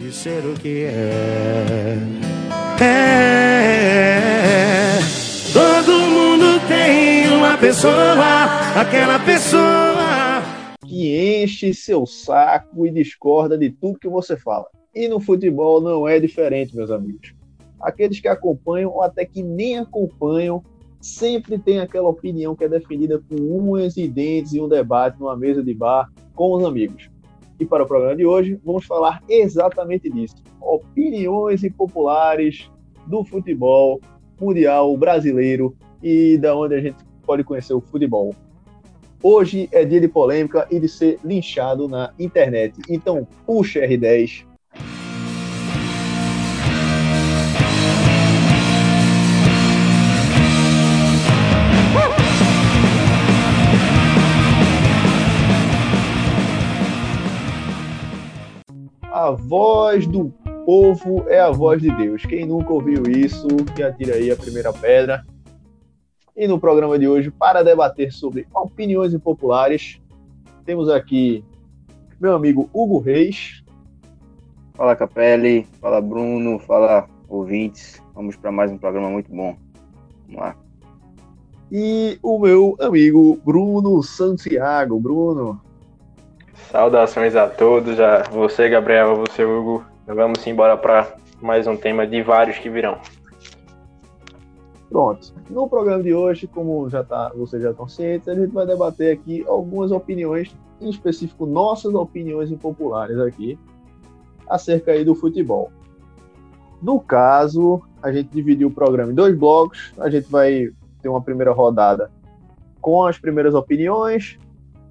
de ser o que é. É. Todo mundo tem uma pessoa, aquela pessoa que enche seu saco e discorda de tudo que você fala. E no futebol não é diferente, meus amigos. Aqueles que acompanham ou até que nem acompanham sempre tem aquela opinião que é definida com unhas e dentes em um debate numa mesa de bar com os amigos. E para o programa de hoje, vamos falar exatamente disso: opiniões impopulares do futebol mundial brasileiro e da onde a gente pode conhecer o futebol. Hoje é dia de polêmica e de ser linchado na internet. Então, puxa R10, A voz do povo é a voz de Deus. Quem nunca ouviu isso, que atira aí a primeira pedra. E no programa de hoje, para debater sobre opiniões impopulares, temos aqui meu amigo Hugo Reis. Fala Capelli, fala Bruno, fala ouvintes. Vamos para mais um programa muito bom. Vamos lá. E o meu amigo Bruno Santiago. Bruno, Saudações a todos, a você, Gabriel, a você, Hugo. Vamos embora para mais um tema de vários que virão. Pronto. No programa de hoje, como já tá, vocês já estão cientes, a gente vai debater aqui algumas opiniões, em específico nossas opiniões impopulares aqui, acerca aí do futebol. No caso, a gente dividiu o programa em dois blocos. A gente vai ter uma primeira rodada com as primeiras opiniões,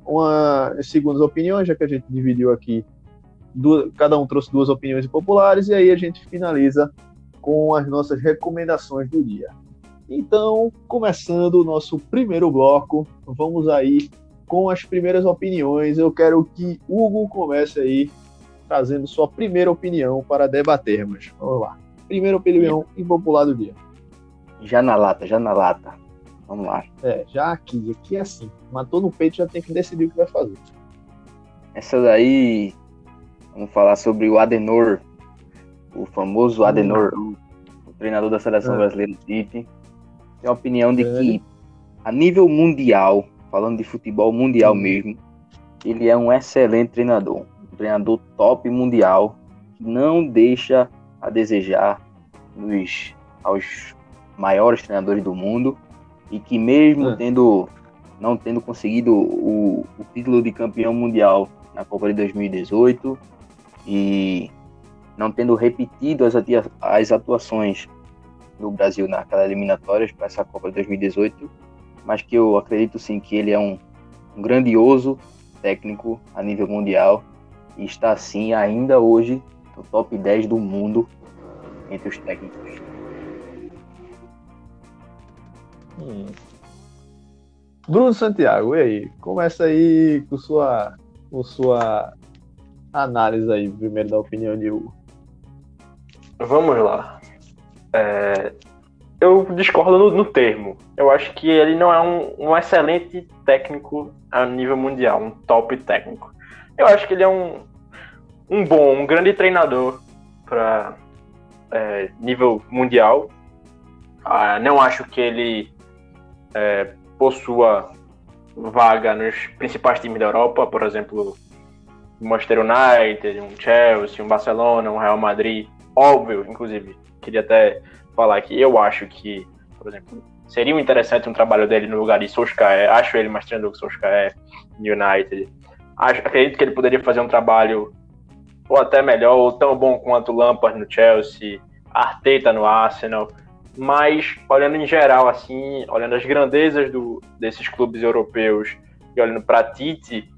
uma segundas opiniões, já que a gente dividiu aqui, duas, cada um trouxe duas opiniões populares, e aí a gente finaliza com as nossas recomendações do dia. Então, começando o nosso primeiro bloco, vamos aí com as primeiras opiniões. Eu quero que Hugo comece aí trazendo sua primeira opinião para debatermos. Vamos lá. Primeira opinião impopular do dia. Já na lata, já na lata. Vamos lá. É, já aqui, aqui é assim. Matou no peito, já tem que decidir o que vai fazer. Essa daí, vamos falar sobre o Adenor, o famoso Adenor, hum. o treinador da seleção é. brasileira Tite. Tem a opinião de é. que, a nível mundial, falando de futebol mundial hum. mesmo, ele é um excelente treinador. Um treinador top mundial, que não deixa a desejar nos, aos maiores treinadores do mundo e que mesmo é. tendo não tendo conseguido o, o, título de campeão mundial na Copa de 2018 e não tendo repetido as, as atuações do Brasil naquelas eliminatórias para essa Copa de 2018, mas que eu acredito sim que ele é um, um grandioso técnico a nível mundial e está sim ainda hoje no top 10 do mundo entre os técnicos. Hum. Bruno Santiago, e aí? Começa aí com sua, com sua análise aí, primeiro da opinião de Hugo. Vamos lá. É, eu discordo no, no, termo. Eu acho que ele não é um, um, excelente técnico a nível mundial, um top técnico. Eu acho que ele é um, um bom, um grande treinador para é, nível mundial. Ah, não acho que ele é, possua vaga nos principais times da Europa, por exemplo, o Manchester United, um Chelsea, um Barcelona, um Real Madrid, óbvio, inclusive, queria até falar que eu acho que, por exemplo, seria interessante um trabalho dele no lugar de Solskjaer, acho ele mais treinador que Solskjaer United, acho, acredito que ele poderia fazer um trabalho ou até melhor, ou tão bom quanto Lampard no Chelsea, Arteta no Arsenal, mas olhando em geral, assim, olhando as grandezas do, desses clubes europeus e olhando para Tite,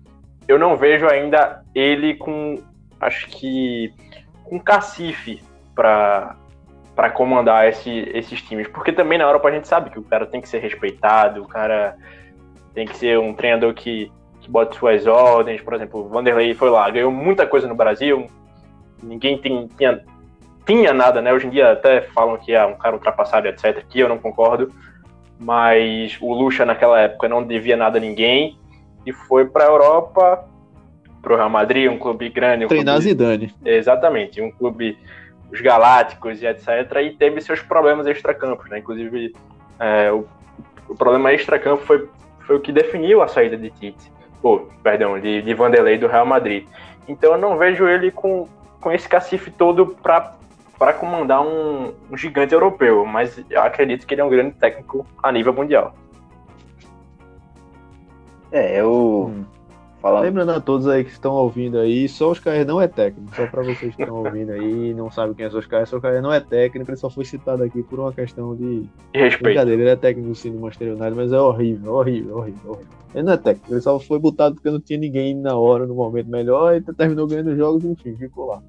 eu não vejo ainda ele com, acho que, com cacife para para comandar esse, esses times, porque também na Europa a gente sabe que o cara tem que ser respeitado, o cara tem que ser um treinador que, que bota suas ordens, por exemplo, o Vanderlei foi lá, ganhou muita coisa no Brasil, ninguém tem, tinha tinha nada, né? Hoje em dia até falam que é um cara ultrapassado, etc. Que eu não concordo. Mas o Lucha naquela época não devia nada a ninguém e foi para a Europa pro Real Madrid, um clube grande. Um Treinar clube... Zidane. Exatamente, um clube, os Galácticos e etc. E teve seus problemas extracampos, né? Inclusive, é, o, o, problema extracampo foi, foi o que definiu a saída de Tite, ou, perdão, de, de Vanderlei do Real Madrid. Então eu não vejo ele com, com esse cacife todo para para comandar um, um, gigante europeu, mas eu acredito que ele é um grande técnico a nível mundial. É, eu. Hum. Falando. Lembrando a todos aí que estão ouvindo aí, só Oscar não é técnico. Só para vocês que estão ouvindo aí e não sabem quem é Oscar, Oscar não é técnico, ele só foi citado aqui por uma questão de, de respeito. Brincadeira, ele é técnico sim do Manchester United, mas é horrível, horrível, horrível, horrível. Ele não é técnico, ele só foi botado porque não tinha ninguém na hora, no momento melhor, e terminou ganhando jogos, enfim, ficou lá.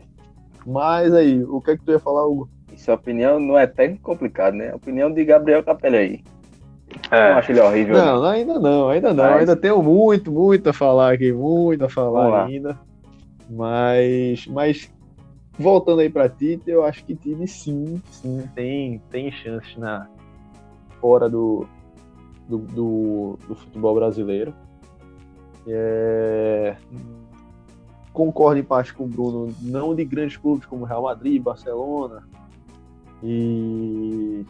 Mas aí, o que é que tu ia falar, Hugo? Sua opinião não é técnico complicado, né? A opinião de Gabriel Capelli aí. É. Não acho ele horrível. Não, não, ainda não, ainda não. Mas... Ainda tenho muito, muito a falar aqui, muito a falar ainda. Mas, mas voltando aí para Tite, eu acho que Tite sim, sim, tem, tem chance na fora do, do, do, do futebol brasileiro. É, concordo em parte com o Bruno, não de grandes clubes como Real Madrid, Barcelona e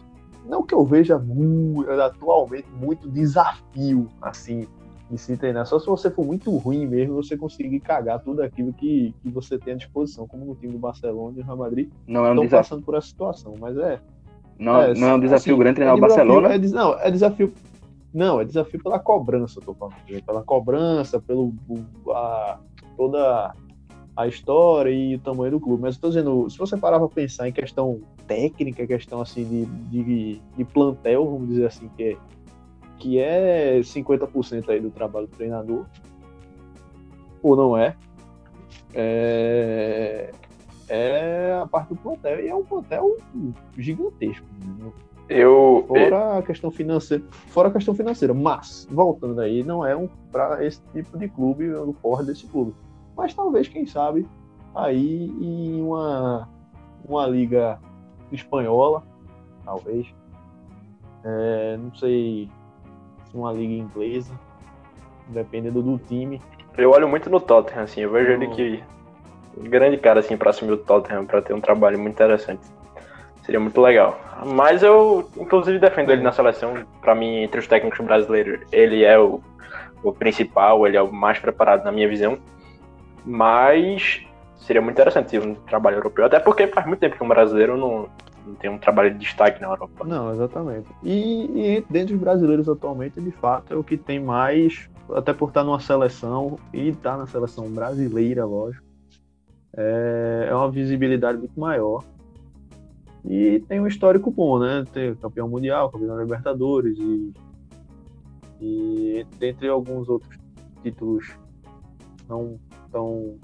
não que eu veja muito, atualmente muito desafio assim de se treinar. Só se você for muito ruim mesmo, você conseguir cagar tudo aquilo que, que você tem à disposição, como no time do Barcelona e do Real Madrid. Não é um estão desafio. passando por essa situação, mas é. Não é, não é um desafio assim, grande treinar é o Barcelona? É, não, é desafio. Não, é desafio pela cobrança, eu tô falando. Pela cobrança, pelo a, toda a história e o tamanho do clube. Mas eu tô dizendo, se você parar para pensar em questão técnica, questão assim de, de, de, plantel, vamos dizer assim, que é, que é 50% aí do trabalho do treinador, ou não é, é, é a parte do plantel, e é um plantel gigantesco. Né? Eu, fora a questão financeira, fora a questão financeira, mas voltando aí, não é um para esse tipo de clube, o core desse clube mas talvez, quem sabe, aí em uma, uma liga espanhola, talvez. É, não sei se uma liga inglesa, dependendo do time. Eu olho muito no Tottenham, assim, eu vejo ele que grande cara assim para assumir o Tottenham para ter um trabalho muito interessante. Seria muito legal. Mas eu, inclusive, defendo ele na seleção. Para mim, entre os técnicos brasileiros, ele é o, o principal, ele é o mais preparado na minha visão. Mas seria muito interessante um trabalho europeu, até porque faz muito tempo que um brasileiro não, não tem um trabalho de destaque na Europa. Não, exatamente. E, e dentre os brasileiros atualmente, de fato, é o que tem mais, até por estar numa seleção e estar na seleção brasileira, lógico, é, é uma visibilidade muito maior. E tem um histórico bom, né? Tem campeão mundial, campeão da Libertadores e, e dentre alguns outros títulos não então,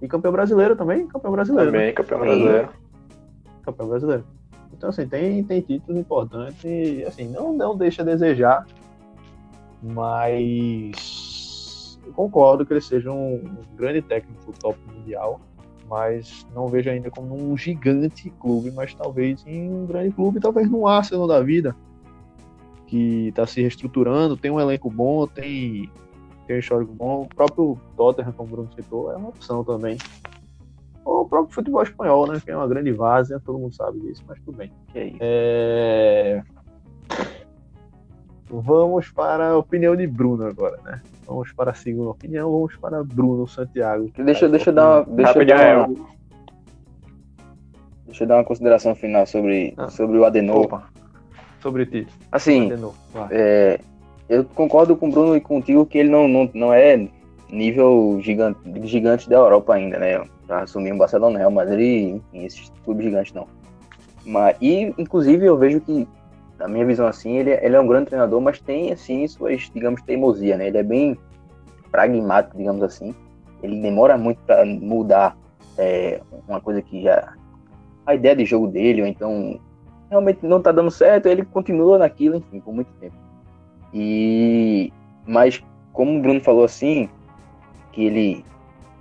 e campeão brasileiro também, campeão brasileiro. Né? Também, né? campeão brasileiro. Campeão brasileiro. Então, assim, tem, tem títulos importantes e, assim, não, não deixa a desejar, mas eu concordo que ele seja um, um grande técnico top mundial, mas não vejo ainda como um gigante clube, mas talvez em um grande clube, talvez no Arsenal da vida, que está se reestruturando, tem um elenco bom, tem tem um histórico bom. O próprio Tottenham, como o Bruno citou, é uma opção também. Ou o próprio futebol espanhol, né? Que é uma grande várzea, todo mundo sabe disso, mas tudo bem. É é... Vamos para a opinião de Bruno agora, né? Vamos para a segunda opinião, vamos para Bruno Santiago. Deixa, deixa eu dar uma. Deixa eu dar uma, deixa eu dar uma consideração final sobre, ah. sobre o Adenor. Opa. Sobre ti. Assim, Adenor, é, eu concordo com o Bruno e contigo que ele não, não, não é nível gigante, gigante da Europa ainda, né? Pra assumir um Barcelona, Real Madrid, enfim, esses clubes gigantes não. Mas, e, inclusive, eu vejo que, na minha visão assim, ele, ele é um grande treinador, mas tem, assim, suas, digamos, teimosia, né? Ele é bem pragmático, digamos assim. Ele demora muito para mudar é, uma coisa que já... A ideia de jogo dele, ou então realmente não tá dando certo, ele continua naquilo, enfim, por muito tempo. E mas como o Bruno falou assim, que ele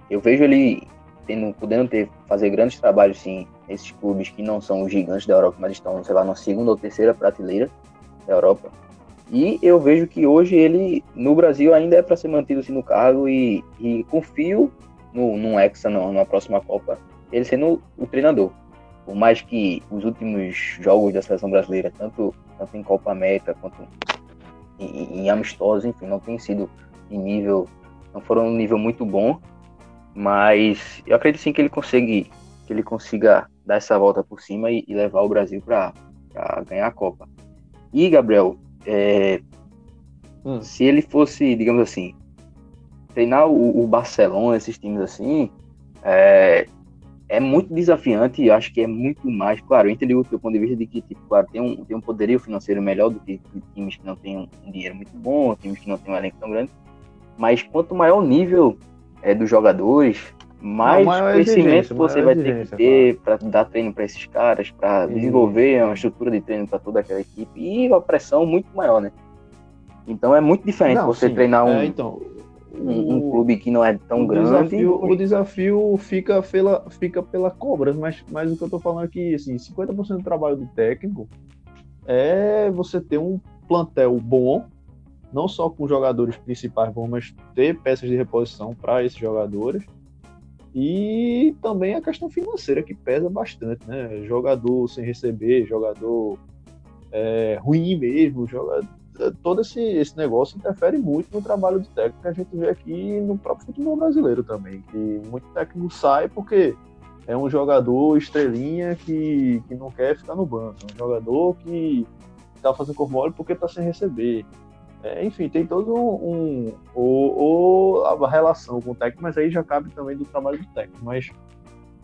eu vejo ele tendo, podendo ter fazer grandes trabalhos sim nesses clubes que não são os gigantes da Europa, mas estão, sei lá, na segunda ou terceira prateleira da Europa. E eu vejo que hoje ele no Brasil ainda é para ser mantido assim no cargo e, e confio no, num Hexa, não, na próxima Copa, ele sendo o treinador. Por mais que os últimos jogos da seleção brasileira, tanto, tanto em Copa América quanto em, em amistosos, enfim, não tem sido em nível, não foram um nível muito bom, mas eu acredito sim que ele consegue, que ele consiga dar essa volta por cima e, e levar o Brasil para ganhar a Copa. E Gabriel, é, hum. se ele fosse, digamos assim, treinar o, o Barcelona, esses times assim, é, é muito desafiante e acho que é muito mais, claro, eu entendi o teu ponto de vista de que, tipo, claro, tem um, tem um poderio financeiro melhor do que, times que não têm um, dinheiro muito bom, times que não têm um elenco tão grande, mas quanto maior o nível é, dos jogadores, mais conhecimento você vai ter que ter para dar treino para esses caras, para desenvolver uma estrutura de treino para toda aquela equipe e uma pressão muito maior, né? Então é muito diferente não, você sim. treinar um, é, então, um, um, clube que não é tão o grande. Desafio, o desafio fica pela, fica pela cobra, mas, mas o que eu tô falando aqui, assim, 50% do trabalho do técnico é você ter um plantel bom, não só com jogadores principais bons, mas ter peças de reposição para esses jogadores. E também a questão financeira que pesa bastante, né? Jogador sem receber, jogador é, ruim mesmo, jogador todo esse, esse negócio interfere muito no trabalho do técnico que a gente vê aqui no próprio futebol brasileiro também, que muito técnico sai porque é um jogador estrelinha que, que não quer ficar no banco, é um jogador que está fazendo corpo mole porque está sem receber. É, enfim, tem todo um, um ou, ou, a relação com o técnico, mas aí já cabe também do trabalho do técnico. Mas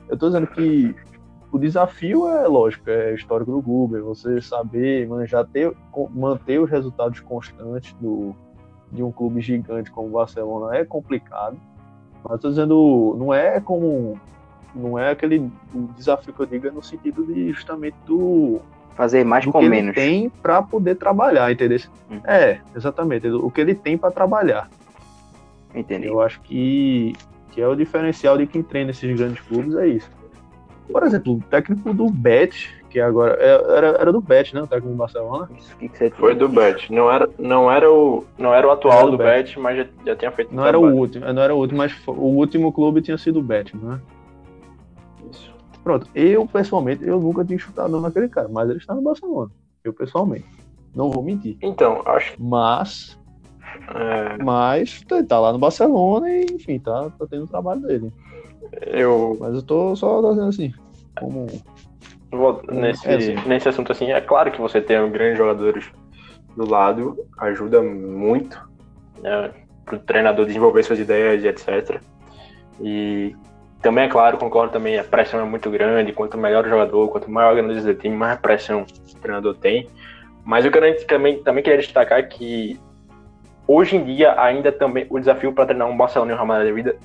eu estou dizendo que o desafio é lógico, é histórico do Google, você saber manjar, ter, manter os resultados constantes do, de um clube gigante como o Barcelona é complicado. Mas estou dizendo, não é como. Não é aquele desafio que eu digo é no sentido de justamente do. Fazer mais do com que menos. Ele tem para poder trabalhar, entendeu? Hum. É, exatamente. O que ele tem para trabalhar. Entendi. Eu acho que, que é o diferencial de quem treina esses grandes clubes, é isso. Por exemplo, o técnico do Bet, que agora é, era, era do Bet, né? O técnico do Barcelona. Isso, que que Foi do Bet. Não era, não era, o, não era o atual era do, do Bet, Bet, mas já, já tinha feito. Não era o último, não era o último, mas o último clube tinha sido o Bet, né? Isso. Pronto. Eu, pessoalmente, eu nunca tinha chutado naquele cara, mas ele está no Barcelona. Eu, pessoalmente. Não vou mentir. Então, acho. Mas. É... Mas tá lá no Barcelona e, enfim, tá, tá tendo o trabalho dele. Eu. Mas eu tô só dizendo assim, como. Nesse, é assim. nesse assunto assim, é claro que você ter grandes jogadores do lado ajuda muito né, para o treinador desenvolver suas ideias e etc. E também é claro, concordo também, a pressão é muito grande. Quanto melhor o jogador, quanto maior a organização do time, mais pressão o treinador tem. Mas eu quero também, também queria destacar que hoje em dia ainda também o desafio para treinar um Barcelona e um Real Madrid da vida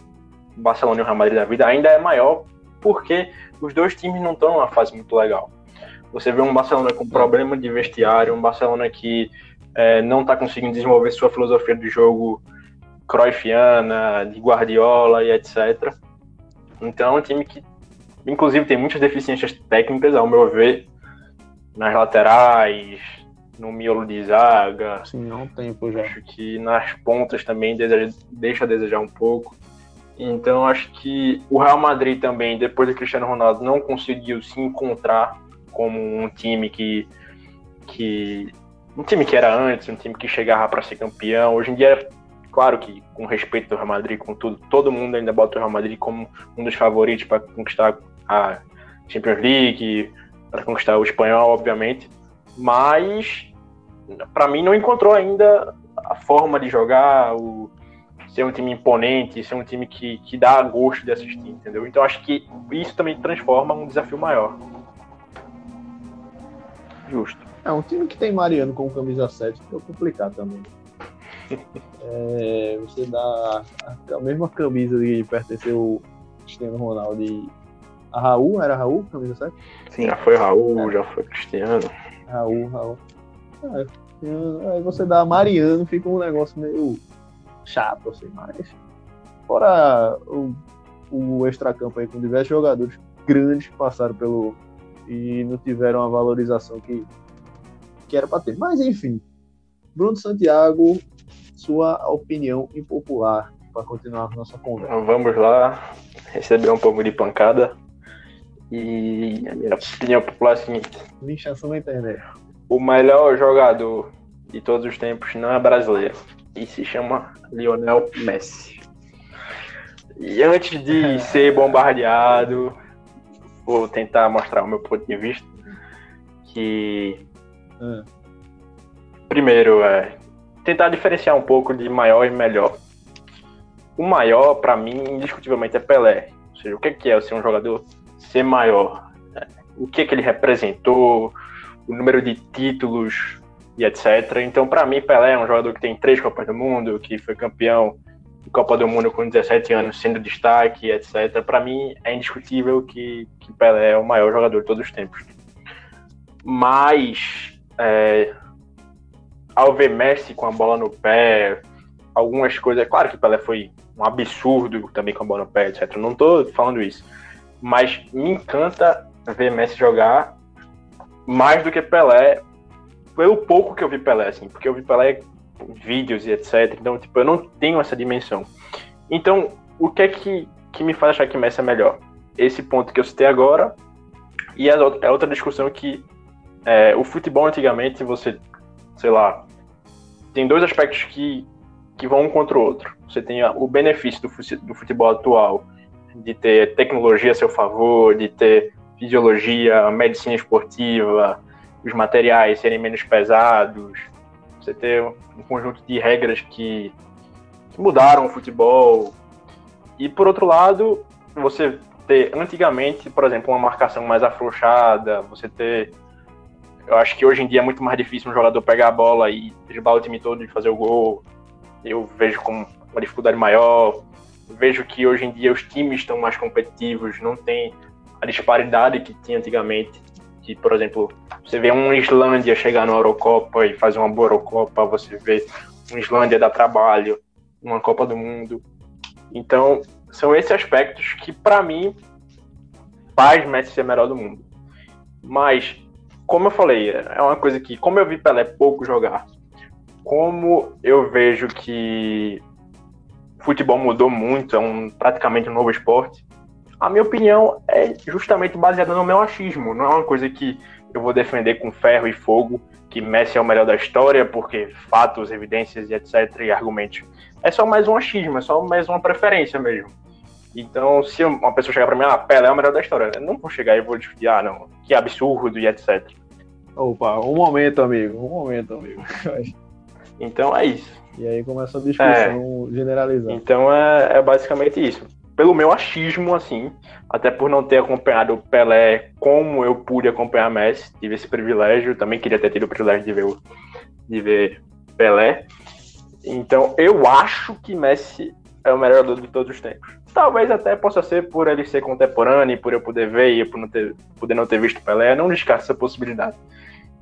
Barcelona e o Real Madrid da vida ainda é maior porque os dois times não estão numa fase muito legal. Você vê um Barcelona com problema de vestiário, um Barcelona que é, não está conseguindo desenvolver sua filosofia de jogo Cruyffiana, de Guardiola e etc. Então é um time que, inclusive, tem muitas deficiências técnicas, ao meu ver, nas laterais, no miolo de zaga. Sim, há um tempo já. Acho que nas pontas também deixa a desejar um pouco. Então acho que o Real Madrid também, depois do Cristiano Ronaldo, não conseguiu se encontrar como um time que, que um time que era antes, um time que chegava para ser campeão. Hoje em dia, claro que com respeito do Real Madrid, com tudo, todo mundo ainda bota o Real Madrid como um dos favoritos para conquistar a Champions League, para conquistar o espanhol, obviamente. Mas para mim não encontrou ainda a forma de jogar, o, ser um time imponente, ser um time que, que dá gosto de assistir, entendeu? Então acho que isso também transforma um desafio maior. Justo. É, um time que tem Mariano com camisa 7 é complicado também. é, você dá a, a, mesma camisa de pertencer o Cristiano Ronaldo e a Raul, era Raul, camisa 7? Sim, já foi Raul, é. já foi Cristiano. Raul, Raul. É, aí você dá Mariano, fica um negócio meio chato, assim, mas fora o, o extracampo aí com diversos jogadores grandes que passaram pelo e não tiveram a valorização que, que era para ter. Mas enfim, Bruno Santiago, sua opinião impopular para continuar a nossa conversa. Vamos lá, receber um pouco de pancada. E a minha opinião popular é a seguinte: Linchação na internet. o melhor jogador de todos os tempos não é brasileiro e se chama Lionel Messi. E antes de ser bombardeado, vou tentar mostrar o meu ponto de vista. Que Ah, primeiro é tentar diferenciar um pouco de maior e melhor. O maior, pra mim, indiscutivelmente é Pelé. Ou seja, o que que é ser um jogador ser maior? O que que ele representou? O número de títulos e etc. Então, pra mim, Pelé é um jogador que tem três Copas do Mundo, que foi campeão de Copa do Mundo com 17 anos, sendo destaque, etc. Pra mim, é indiscutível que, que Pelé é o maior jogador de todos os tempos. Mas, é, ao ver Messi com a bola no pé, algumas coisas. É claro que Pelé foi um absurdo também com a bola no pé, etc. Não tô falando isso. Mas me encanta ver Messi jogar mais do que Pelé, pelo pouco que eu vi Pelé, assim, porque eu vi Pelé vídeos e etc. Então, tipo, eu não tenho essa dimensão. Então, o que é que, que me faz achar que Messi é melhor? Esse ponto que eu citei agora, e a a outra discussão que é, o futebol antigamente, você, sei lá, tem dois aspectos que, que vão um contra o outro. Você tem o benefício do, do futebol atual, de ter tecnologia a seu favor, de ter fisiologia, medicina esportiva, os materiais serem menos pesados, você ter um conjunto de regras que, que mudaram o futebol. E por outro lado, você ter antigamente, por exemplo, uma marcação mais afrouxada, você ter eu acho que hoje em dia é muito mais difícil um jogador pegar a bola e driblar o time todo e fazer o gol. Eu vejo como uma dificuldade maior. Vejo que hoje em dia os times estão mais competitivos, não tem a disparidade que tinha antigamente. Que, por exemplo, você vê um Islândia chegar na Eurocopa e fazer uma boa Eurocopa, você vê um Islândia dar trabalho, uma Copa do Mundo. Então, são esses aspectos que, para mim, faz Messi ser melhor do mundo. Mas como eu falei, é uma coisa que, como eu vi Pelé pouco jogar, como eu vejo que futebol mudou muito, é um, praticamente um novo esporte, a minha opinião é justamente baseada no meu achismo. Não é uma coisa que eu vou defender com ferro e fogo, que Messi é o melhor da história, porque fatos, evidências e etc. e argumentos. É só mais um achismo, é só mais uma preferência mesmo. Então, se uma pessoa chegar pra mim, ah, Pelé é o melhor da história, eu não vou chegar e vou discutir, ah, não, que absurdo e etc. Opa, um momento, amigo. Um momento, amigo. Então é isso. E aí começa a discussão generalizada. Então é, é basicamente isso. Pelo meu achismo, assim, até por não ter acompanhado Pelé como eu pude acompanhar Messi, tive esse privilégio, também queria ter tido o privilégio de ver, o- de ver Pelé. Então eu acho que Messi é o melhor jogador de todos os tempos. Talvez até possa ser por ele ser contemporâneo, por eu poder ver e por não ter, poder não ter visto Pelé, não descarto essa possibilidade.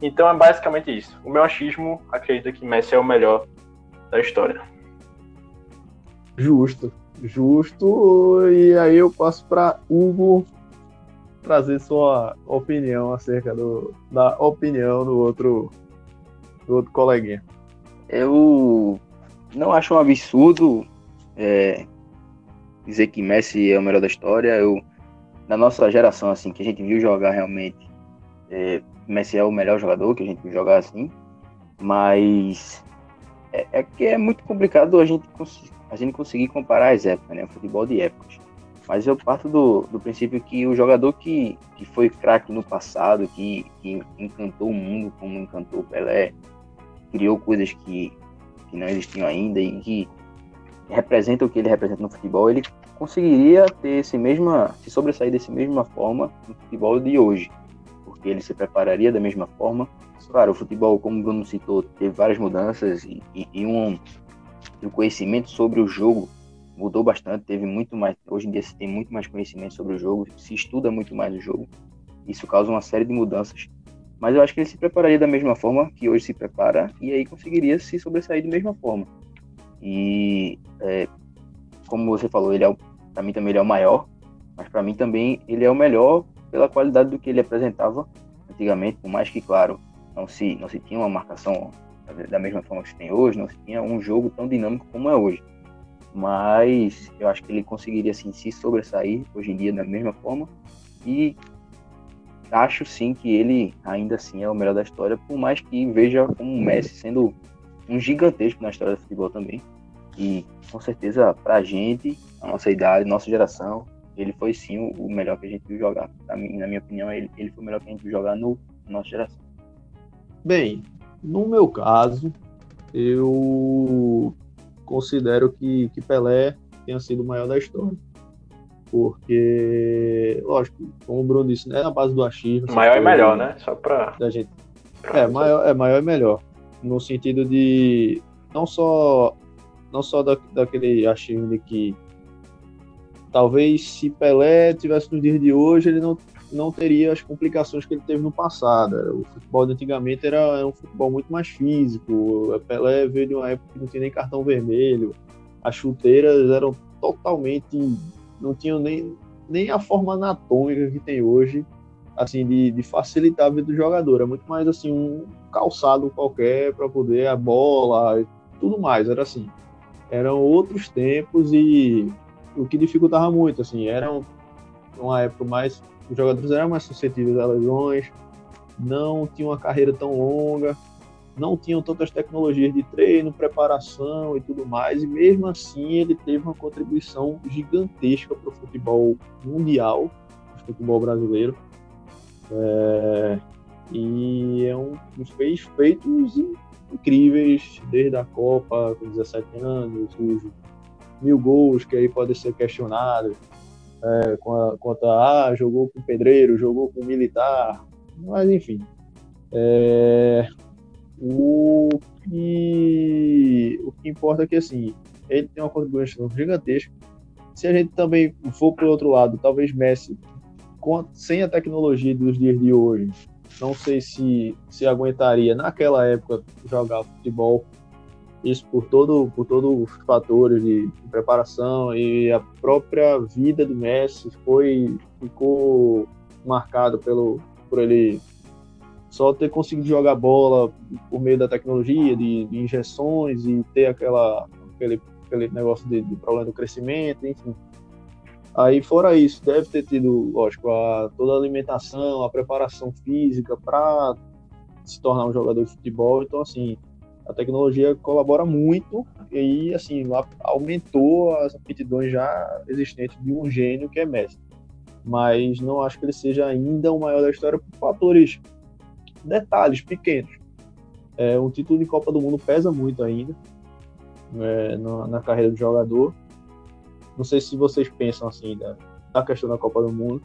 Então é basicamente isso. O meu achismo acredita que Messi é o melhor da história. Justo. Justo. E aí eu passo para Hugo trazer sua opinião acerca do, da opinião do outro, do outro coleguinha. Eu não acho um absurdo é, dizer que Messi é o melhor da história. Eu, na nossa geração, assim, que a gente viu jogar realmente, é, Messi é o melhor jogador que a gente viu jogar assim. Mas é, é que é muito complicado a gente, cons- a gente conseguir comparar as épocas, né? O futebol de épocas. Mas eu parto do, do princípio que o jogador que, que foi craque no passado, que, que encantou o mundo como encantou o Pelé, criou coisas que, que não existiam ainda e que representam o que ele representa no futebol, ele conseguiria ter esse mesma, se sobressair dessa mesma forma no futebol de hoje, porque ele se prepararia da mesma forma. Claro, o futebol, como o Bruno citou, teve várias mudanças e, e, e um o conhecimento sobre o jogo mudou bastante, teve muito mais, hoje em dia se tem muito mais conhecimento sobre o jogo, se estuda muito mais o jogo. Isso causa uma série de mudanças mas eu acho que ele se prepararia da mesma forma que hoje se prepara e aí conseguiria se sobressair da mesma forma. E é, como você falou, ele é para mim também ele é o maior, mas para mim também ele é o melhor pela qualidade do que ele apresentava antigamente, por mais que claro não se não se tinha uma marcação da mesma forma que tem hoje, não tinha um jogo tão dinâmico como é hoje. Mas eu acho que ele conseguiria assim, se sobressair hoje em dia da mesma forma. E acho sim que ele ainda assim é o melhor da história, por mais que veja como o Messi sendo um gigantesco na história do futebol também. E com certeza, pra gente, a nossa idade, nossa geração, ele foi sim o melhor que a gente viu jogar. Na minha opinião, ele, foi o melhor que a gente viu jogar no nossa geração. Bem, no meu caso, eu considero que, que Pelé tenha sido o maior da história. Porque, lógico, como o Bruno disse, né, na base do achismo. Maior e melhor, né? Só pra. Da gente. É, maior, é maior e melhor. No sentido de. Não só. Não só da, daquele achismo de que. Talvez se Pelé tivesse nos dias de hoje, ele não, não teria as complicações que ele teve no passado. O futebol de antigamente era, era um futebol muito mais físico. O Pelé veio de uma época que não tinha nem cartão vermelho. As chuteiras eram totalmente não tinham nem, nem a forma anatômica que tem hoje, assim, de, de facilitar a vida do jogador. É muito mais, assim, um calçado qualquer para poder a bola e tudo mais. Era assim. Eram outros tempos e o que dificultava muito, assim, era uma época mais. Os jogadores eram mais suscetíveis a lesões, não tinham uma carreira tão longa, não tinham tantas tecnologias de treino, preparação e tudo mais, e mesmo assim ele teve uma contribuição gigantesca para o futebol mundial, o futebol brasileiro. É, e é um, fez feitos incríveis desde a Copa, com 17 anos, os mil gols que aí podem ser questionados, é, quanto a ah, jogou com pedreiro, jogou com militar, mas enfim. É, o que, o que importa é que, assim, ele tem uma contribuição gigantesca. Se a gente também for para o outro lado, talvez Messi, com, sem a tecnologia dos dias de hoje, não sei se, se aguentaria naquela época jogar futebol. Isso por todo por todos os fatores de, de preparação e a própria vida do Messi foi ficou marcado pelo por ele só ter conseguido jogar bola por meio da tecnologia, de, de injeções e ter aquela, aquele, aquele negócio de, de, problema do crescimento, enfim. Aí, fora isso, deve ter tido, lógico, a, toda a alimentação, a preparação física para se tornar um jogador de futebol. Então, assim, a tecnologia colabora muito e, assim, aumentou as aptidões já existentes de um gênio que é Messi. Mas não acho que ele seja ainda o maior da história por fatores detalhes pequenos. É, um título de Copa do Mundo pesa muito ainda é, na, na, carreira do jogador. Não sei se vocês pensam assim da, da questão da Copa do Mundo,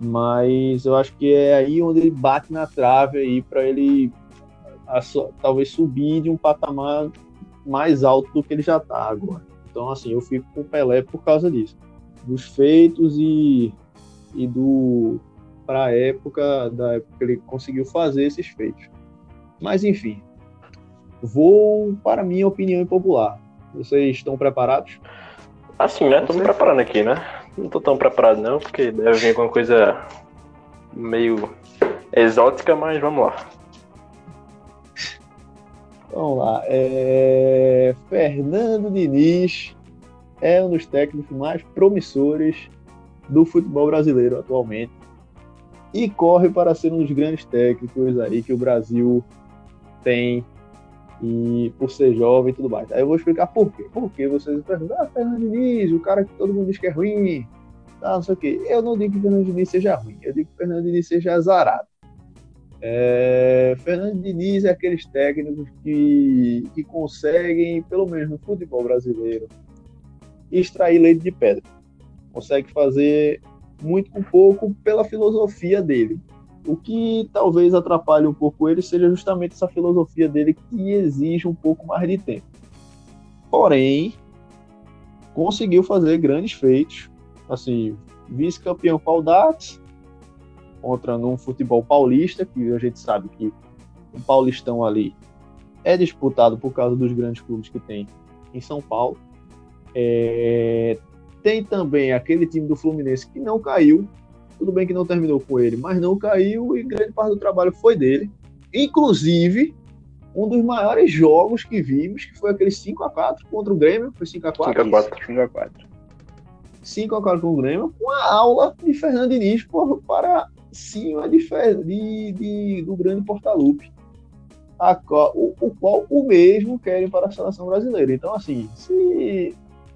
mas eu acho que é aí onde ele bate na trave aí para ele a, talvez subir de um patamar mais alto do que ele já está agora. Então, assim, eu fico com o Pelé por causa disso. Dos feitos e, e do, para a época da época que ele conseguiu fazer esses feitos. Mas enfim, vou para minha opinião impopular. Vocês estão preparados? Assim, né? Tô me preparando aqui, né? Não tô tão preparado não, porque deve vir alguma coisa meio exótica, mas vamos lá. Vamos lá. É... Fernando Diniz é um dos técnicos mais promissores do futebol brasileiro atualmente e corre para ser um dos grandes técnicos aí que o Brasil tem e por ser jovem e tudo mais. Aí eu vou explicar por quê. Porque vocês perguntam, ah, Fernando Diniz, o cara que todo mundo diz que é ruim, tá, não sei o quê. Eu não digo que Fernando Diniz seja ruim, eu digo que Fernando Diniz seja azarado. É, Fernando Diniz é aqueles técnicos que, que conseguem, pelo menos no futebol brasileiro, extrair leite de pedra. Consegue fazer muito com pouco pela filosofia dele. O que talvez atrapalhe um pouco ele seja justamente essa filosofia dele que exige um pouco mais de tempo. Porém, conseguiu fazer grandes feitos, assim, vice-campeão com Audax, contra num futebol paulista, que a gente sabe que o Paulistão ali é disputado por causa dos grandes clubes que tem em São Paulo. É, tem também aquele time do Fluminense que não caiu. Tudo bem que não terminou com ele, mas não caiu e grande parte do trabalho foi dele. Inclusive, um dos maiores jogos que vimos, que foi aquele 5x4 contra o Grêmio. Foi 5x4? 5x4. 5x4. 5x4 com o Grêmio, com a aula de Fernando Diniz para cima de, de, de, do grande Portalupe. A, o, o qual o mesmo querem para a seleção brasileira. Então, assim, se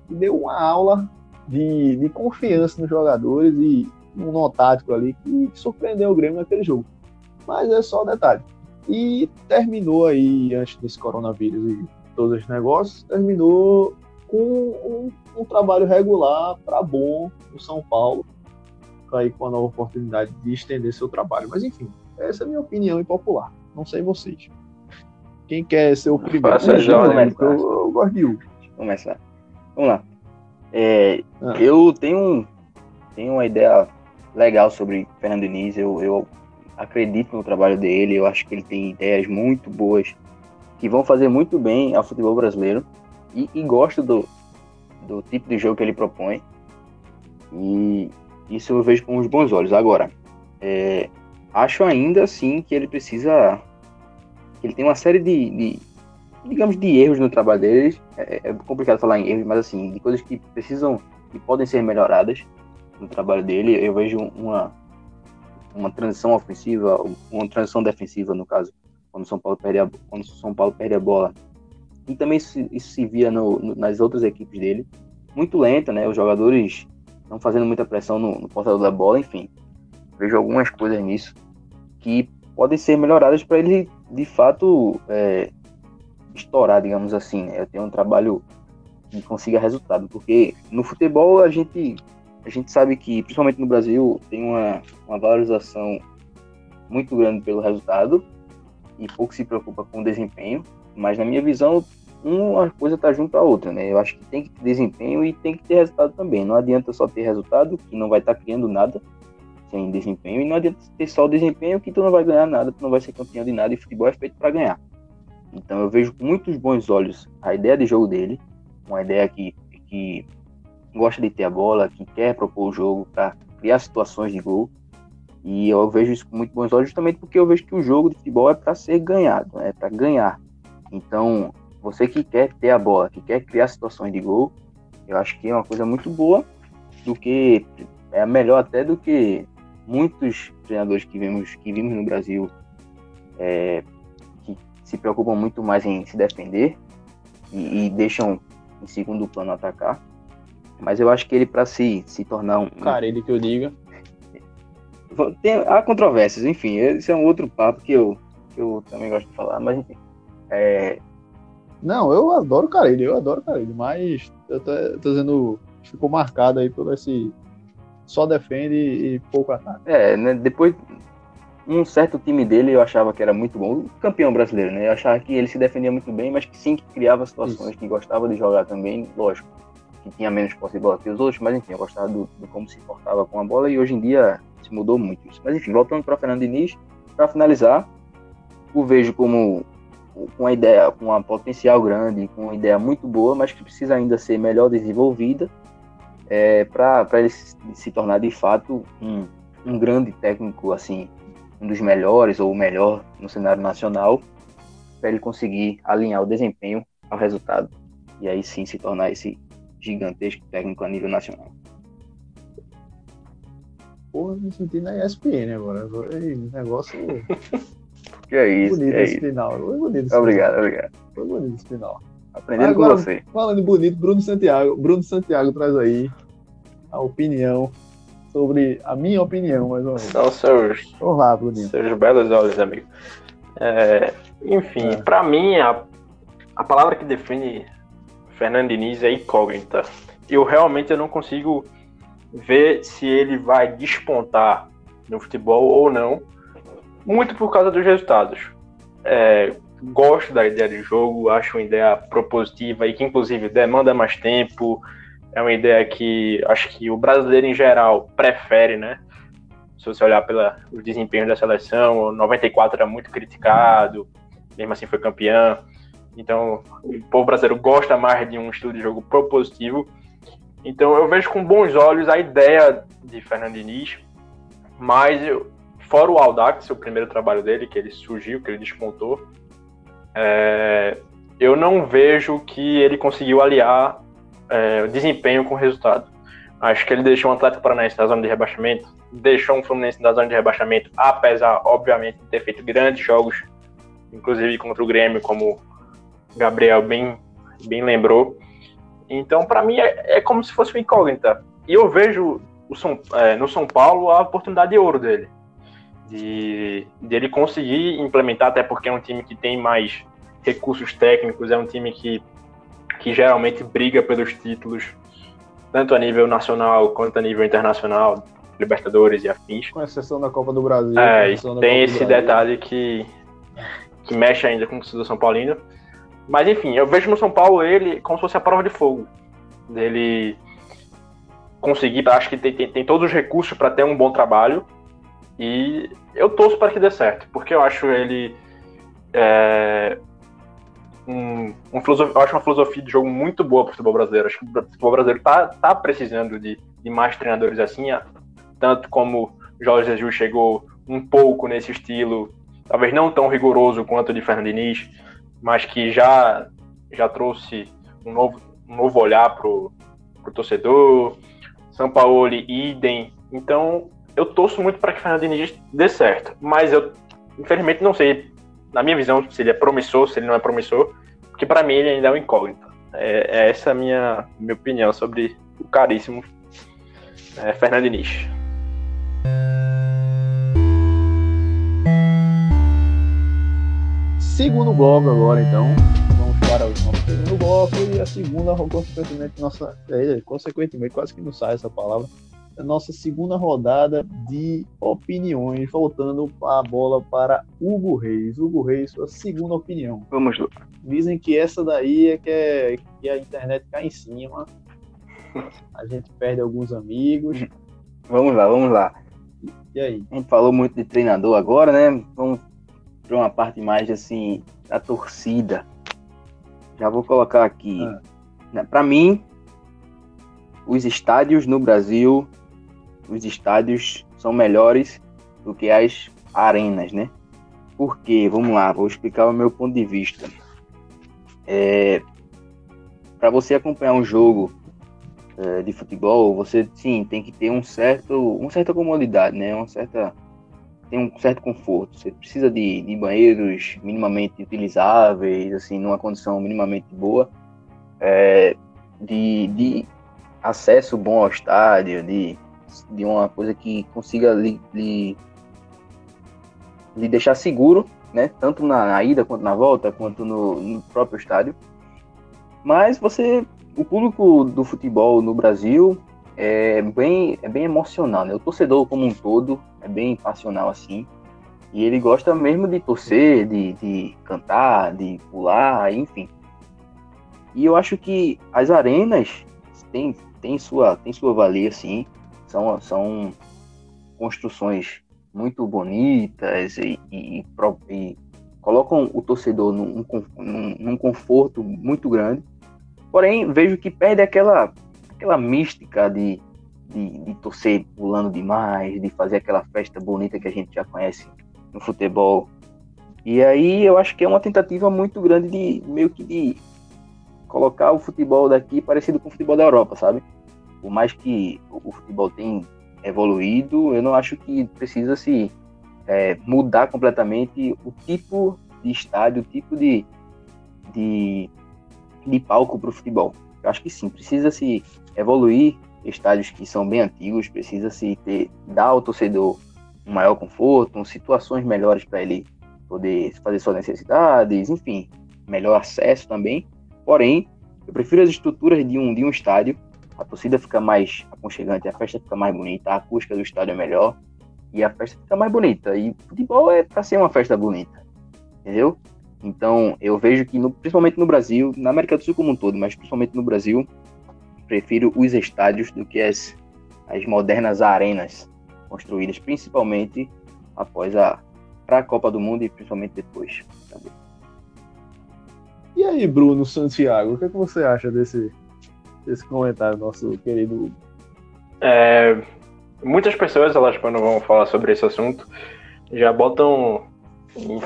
deu uma aula de, de confiança nos jogadores e um nó tático ali que surpreendeu o Grêmio naquele jogo. Mas é só detalhe. E terminou aí, antes desse coronavírus e todos os negócios, terminou com um, um trabalho regular para bom no São Paulo, aí com a nova oportunidade de estender seu trabalho. Mas enfim, essa é a minha opinião impopular. Não sei vocês. Quem quer ser o primeiro? Faça já, né? eu, eu gosto de Hugo. Começar. Vamos lá. É, ah. Eu tenho, tenho uma ideia legal sobre Fernando Diniz. Eu, eu acredito no trabalho dele. Eu acho que ele tem ideias muito boas que vão fazer muito bem ao futebol brasileiro. E, e gosto do, do tipo de jogo que ele propõe. E isso eu vejo com os bons olhos. Agora, é, acho ainda assim que ele precisa. ele tem uma série de, de digamos, de erros no trabalho dele. É, é, complicado falar em erros, mas assim, de coisas que precisam, que podem ser melhoradas no trabalho dele. Eu vejo uma, uma transição ofensiva, uma transição defensiva, no caso, quando São Paulo perde a, quando São Paulo perde a bola. E também isso, isso se via no, no, nas outras equipes dele. Muito lenta, né? Os jogadores não fazendo muita pressão no, no portador da bola, enfim. Vejo algumas coisas nisso que podem ser melhoradas para ele, de fato, é, estourar, digamos assim. Né? Eu tenho um trabalho que consiga resultado, porque no futebol a gente a gente sabe que, principalmente no Brasil, tem uma, uma valorização muito grande pelo resultado e pouco se preocupa com o desempenho. Mas na minha visão, uma coisa está junto à outra, né? Eu acho que tem que ter desempenho e tem que ter resultado também. Não adianta só ter resultado, que não vai estar tá criando nada sem desempenho, e não adianta ter só o desempenho, que tu não vai ganhar nada, tu não vai ser campeão de nada, e futebol é feito para ganhar. Então eu vejo com muitos bons olhos a ideia de jogo dele, uma ideia que, que gosta de ter a bola, que quer propor o jogo para criar situações de gol. E eu vejo isso com muito bons olhos justamente porque eu vejo que o jogo de futebol é para ser ganhado, é para ganhar. Então, você que quer ter a bola, que quer criar situações de gol, eu acho que é uma coisa muito boa do que é melhor até do que muitos treinadores que vimos que vimos no Brasil é, que se preocupam muito mais em se defender e, e deixam em segundo plano atacar. Mas eu acho que ele, para se, se tornar um. Cara, ele que eu diga. Tem, há controvérsias, enfim, esse é um outro papo que eu, que eu também gosto de falar, mas enfim. É... Não, eu adoro o Carilho, eu adoro o Carilho, mas eu tô, eu tô dizendo, ficou marcado aí por esse só defende e pouco ataque. É, né, depois um certo time dele eu achava que era muito bom, o campeão brasileiro, né? Eu achava que ele se defendia muito bem, mas que sim que criava situações, Isso. que gostava de jogar também, lógico que tinha menos posse de bola que os outros, mas enfim, eu gostava do, do, como se portava com a bola e hoje em dia se mudou muito isso. Mas enfim, voltando para Fernando Diniz, para finalizar, o vejo como uma ideia, com uma potencial grande, com uma ideia muito boa, mas que precisa ainda ser melhor desenvolvida é, para ele se, se, tornar de fato um, um grande técnico, assim, um dos melhores ou o melhor no cenário nacional, para ele conseguir alinhar o desempenho ao resultado e aí sim se tornar esse gigantesco técnico a nível nacional. Porra, me senti na ESPN agora. Foi um negócio. que é isso? Bonito é esse isso. final. Foi bonito esse Obrigado, final. obrigado. Foi bonito esse final. Aprendendo agora, com você. Falando bonito, Bruno Santiago. Bruno Santiago traz aí a opinião sobre a minha opinião, mais ou menos. São seus. Vamos lá, Bruninho. Seus belos olhos, amigo. É, enfim, é. para mim, a, a palavra que define Fernando Diniz é incógnita. Eu realmente eu não consigo ver se ele vai despontar no futebol ou não, muito por causa dos resultados. É, gosto da ideia de jogo, acho uma ideia propositiva e que inclusive demanda mais tempo. É uma ideia que acho que o brasileiro em geral prefere, né? Se você olhar pela o desempenho da seleção, o 94 era muito criticado, mesmo assim foi campeão. Então, o povo brasileiro gosta mais de um estilo de jogo propositivo. Então, eu vejo com bons olhos a ideia de Fernando Diniz, mas eu, fora o Audax, o primeiro trabalho dele, que ele surgiu, que ele despontou, é, eu não vejo que ele conseguiu aliar é, desempenho com resultado. Acho que ele deixou um Atlético Paranaense na zona de rebaixamento, deixou um Fluminense na zona de rebaixamento, apesar, obviamente, de ter feito grandes jogos, inclusive contra o Grêmio, como Gabriel bem, bem lembrou. Então, para mim, é, é, como se fosse uma incógnita. E eu vejo São, é, no São Paulo a oportunidade de ouro dele. De, de ele conseguir implementar, até porque é um time que tem mais recursos técnicos, é um time que, que geralmente briga pelos títulos, tanto a nível nacional quanto a nível internacional, Libertadores e afins. Com exceção da Copa do Brasil. É, tem esse detalhe que, que mexe ainda com o torcedor São Paulino. Mas enfim, eu vejo no São Paulo ele como se fosse a prova de fogo. Dele conseguir, acho que tem, tem, tem todos os recursos para ter um bom trabalho. E eu torço para que dê certo, porque eu acho ele é, um, um eu acho uma filosofia de jogo muito boa para o futebol brasileiro. Acho que o futebol brasileiro tá, tá precisando de, de mais treinadores assim, tanto como Jorge Jesus chegou um pouco nesse estilo, talvez não tão rigoroso quanto o de Fernando Diniz, mas que já, já trouxe um novo, um novo olhar pro, pro torcedor. São Paulo, idem. Então, eu torço muito para que Fernando Diniz dê certo, mas eu infelizmente não sei na minha visão, se ele é promissor, se ele não é promissor, porque para mim ele ainda é um incógnito. É, é, essa a minha, minha opinião sobre o caríssimo é, Fernando Diniz. Segundo bloco agora, então. Vamos para o segundo bloco e a segunda, consequentemente, nossa, é, consequentemente, quase que não sai essa palavra, a nossa segunda rodada de opiniões, voltando a bola para Hugo Reis. Hugo Reis, sua segunda opinião. Vamos lá. Dizem que essa daí é que, é que a internet cai em cima, a gente perde alguns amigos. Vamos lá, vamos lá. E aí? A gente falou muito de treinador agora, né? Vamos para uma parte mais assim da torcida. Já vou colocar aqui. Ah. Para mim, os estádios no Brasil os estádios são melhores do que as arenas, né? Por quê? Vamos lá, vou explicar o meu ponto de vista. É, para você acompanhar um jogo é, de futebol, você sim tem que ter um certo, uma certa comodidade, né? Uma certa tem um certo conforto. Você precisa de, de banheiros minimamente utilizáveis, assim, numa condição minimamente boa, é, de, de acesso bom ao estádio, de de uma coisa que consiga lhe, lhe, lhe deixar seguro, né? Tanto na, na, ida quanto na volta, quanto no, no próprio estádio. Mas você, o público do futebol no Brasil é bem, é bem emocional, né? O torcedor como um todo é bem passional assim. E ele gosta mesmo de torcer, de, de cantar, de pular, enfim. E eu acho que as arenas têm, têm, sua, têm sua valia, sim. São, são construções muito bonitas e, e, e colocam o torcedor num, num, num, conforto muito grande. Porém, vejo que perde aquela, aquela mística de, de, de, torcer pulando demais, de fazer aquela festa bonita que a gente já conhece no futebol. E aí eu acho que é uma tentativa muito grande de meio que de colocar o futebol daqui parecido com o futebol da Europa, sabe? Por mais que o futebol tenha evoluído, eu não acho que precisa se é, mudar completamente o tipo de estádio, o tipo de, de, de palco para o futebol. Eu acho que sim, precisa se evoluir estádios que são bem antigos, precisa se ter, dar ao torcedor um maior conforto, situações melhores para ele poder fazer suas necessidades, enfim, melhor acesso também. Porém, eu prefiro as estruturas de um, de um estádio a torcida fica mais aconchegante, a festa fica mais bonita, a acústica do estádio é melhor e a festa fica mais bonita. E futebol é para ser uma festa bonita, entendeu? Então eu vejo que, no, principalmente no Brasil, na América do Sul como um todo, mas principalmente no Brasil, prefiro os estádios do que as, as modernas arenas construídas, principalmente após a para a Copa do Mundo e principalmente depois. E aí, Bruno Santiago, o que, é que você acha desse esse comentário nosso querido. É, muitas pessoas, elas quando vão falar sobre esse assunto, já botam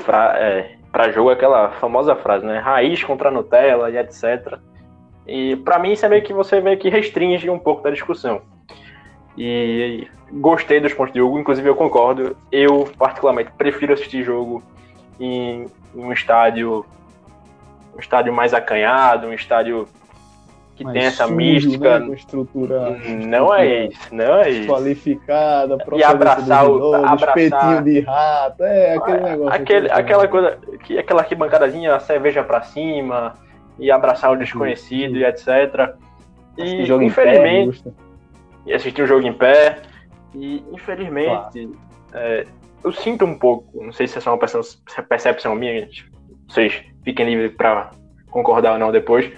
fra é, para jogo aquela famosa frase, né? Raiz contra Nutella e etc. E para mim isso é meio que você meio que restringe um pouco da discussão. E gostei dos pontos de jogo, inclusive eu concordo. Eu particularmente prefiro assistir jogo em, em um estádio um estádio mais acanhado, um estádio que mais tem essa sujo, mística. Né? Estrutura, não é isso, não é isso. Qualificada, e abraçar o abraçar... espetinho de rato, é aquele ah, negócio. Aquele, aquela coisa, que, aquela arquibancadazinha, a cerveja pra cima, e abraçar o desconhecido e etc. E infelizmente. Pé, e assistir o jogo em pé. E infelizmente. Claro. É, eu sinto um pouco, não sei se é só uma percepção minha, vocês fiquem livres para concordar ou não depois,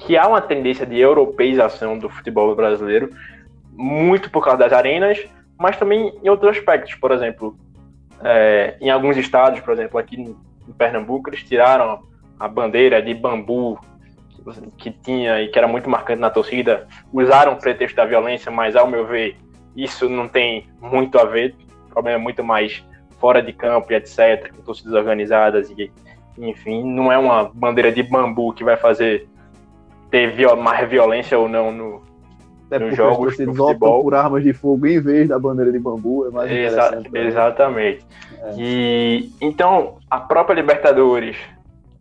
que há uma tendência de europeização do futebol brasileiro, muito por causa das arenas, mas também em outros aspectos. Por exemplo, é, em alguns estados, por exemplo, aqui em Pernambuco, eles tiraram a bandeira de bambu que, tinha e que era muito marcante na torcida, usaram o pretexto da violência, mas ao meu ver, isso não tem muito a ver. O problema é muito mais fora de campo e etc., com torcidas organizadas e enfim, não é uma bandeira de bambu que vai fazer ter mais violência ou não no, é nos jogos de futebol. por armas de fogo em vez da bandeira de bambu, é mais Exa Exatamente. É. E então a própria Libertadores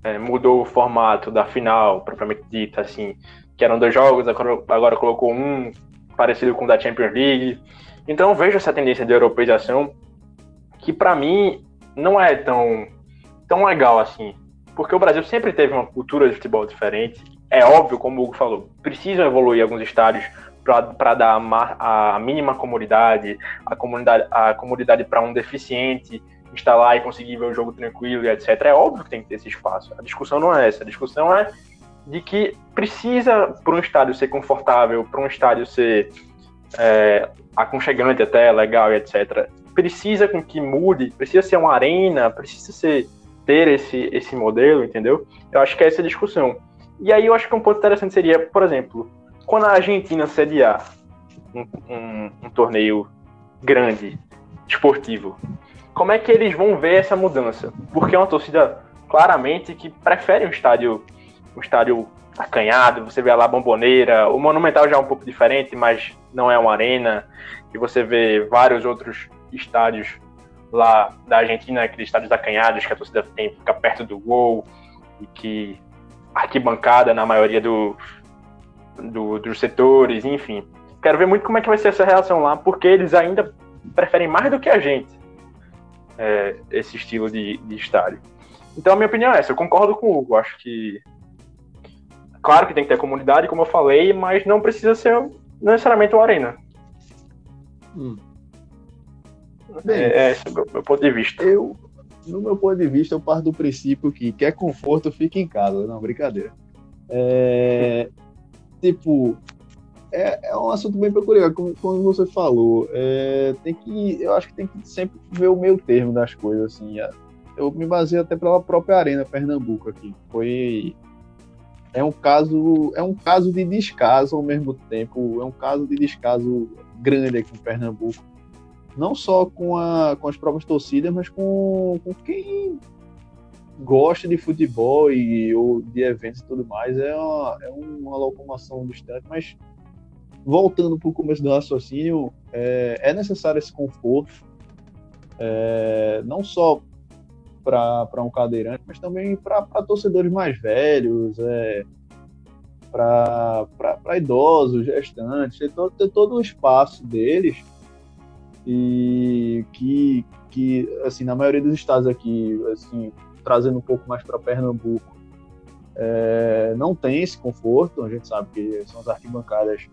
é, mudou o formato da final, propriamente dita, assim, que eram dois jogos, agora, agora colocou um parecido com o da Champions League. Então vejo essa tendência de europeização que para mim não é tão tão legal assim. Porque o Brasil sempre teve uma cultura de futebol diferente. É óbvio, como o Hugo falou, precisam evoluir alguns estádios para dar a, a, mínima comunidade, a comunidade, a comunidade para um deficiente instalar e conseguir ver o jogo tranquilo e etc. É óbvio que tem que ter esse espaço. A discussão não é essa. A discussão é de que precisa, para um estádio ser confortável, para um estádio ser é, aconchegante até, legal e etc., precisa com que mude, precisa ser uma arena, precisa ser ter esse, esse modelo, entendeu? Eu acho que é essa discussão. E aí eu acho que um ponto interessante seria, por exemplo, quando a Argentina sediar um, um, um torneio grande, esportivo, como é que eles vão ver essa mudança? Porque é uma torcida claramente que prefere um estádio, um estádio acanhado, você vê lá a bomboneira, o Monumental já é um pouco diferente, mas não é uma arena, e você vê vários outros estádios lá da Argentina, aqueles estádios acanhados que a torcida tem, fica perto do gol e que arquibancada na maioria do, do, dos setores, enfim. Quero ver muito como é que vai ser essa relação lá, porque eles ainda preferem mais do que a gente é, esse estilo de, de estádio. Então a minha opinião é essa, eu concordo com o Hugo, acho que claro que tem que ter comunidade, como eu falei, mas não precisa ser necessariamente uma arena. Hum. Bem, é, esse é o meu ponto de vista. Eu, no meu ponto de vista, eu parto do princípio que quer conforto, fica em casa. Não, brincadeira. É, tipo, é, é, um assunto bem peculiar, como, como você falou. É, tem que, eu acho que tem que sempre ver o meio termo das coisas, assim. Eu me baseio até pela própria Arena Pernambuco aqui. Foi é um caso é um caso de descaso ao mesmo tempo, é um caso de descaso grande aqui em Pernambuco não só com, a, com as próprias torcidas, mas com, com quem gosta de futebol e, ou de eventos e tudo mais. É uma, é uma locomoção distante, mas voltando para o começo do raciocínio, é, é necessário esse conforto, é, não só para um cadeirante, mas também para torcedores mais velhos, é, para idosos, gestantes, ter todo, ter todo o espaço deles e que, que assim, na maioria dos estados aqui, assim, trazendo um pouco mais para Pernambuco, é, não tem esse conforto, a gente sabe que são as arquibancadas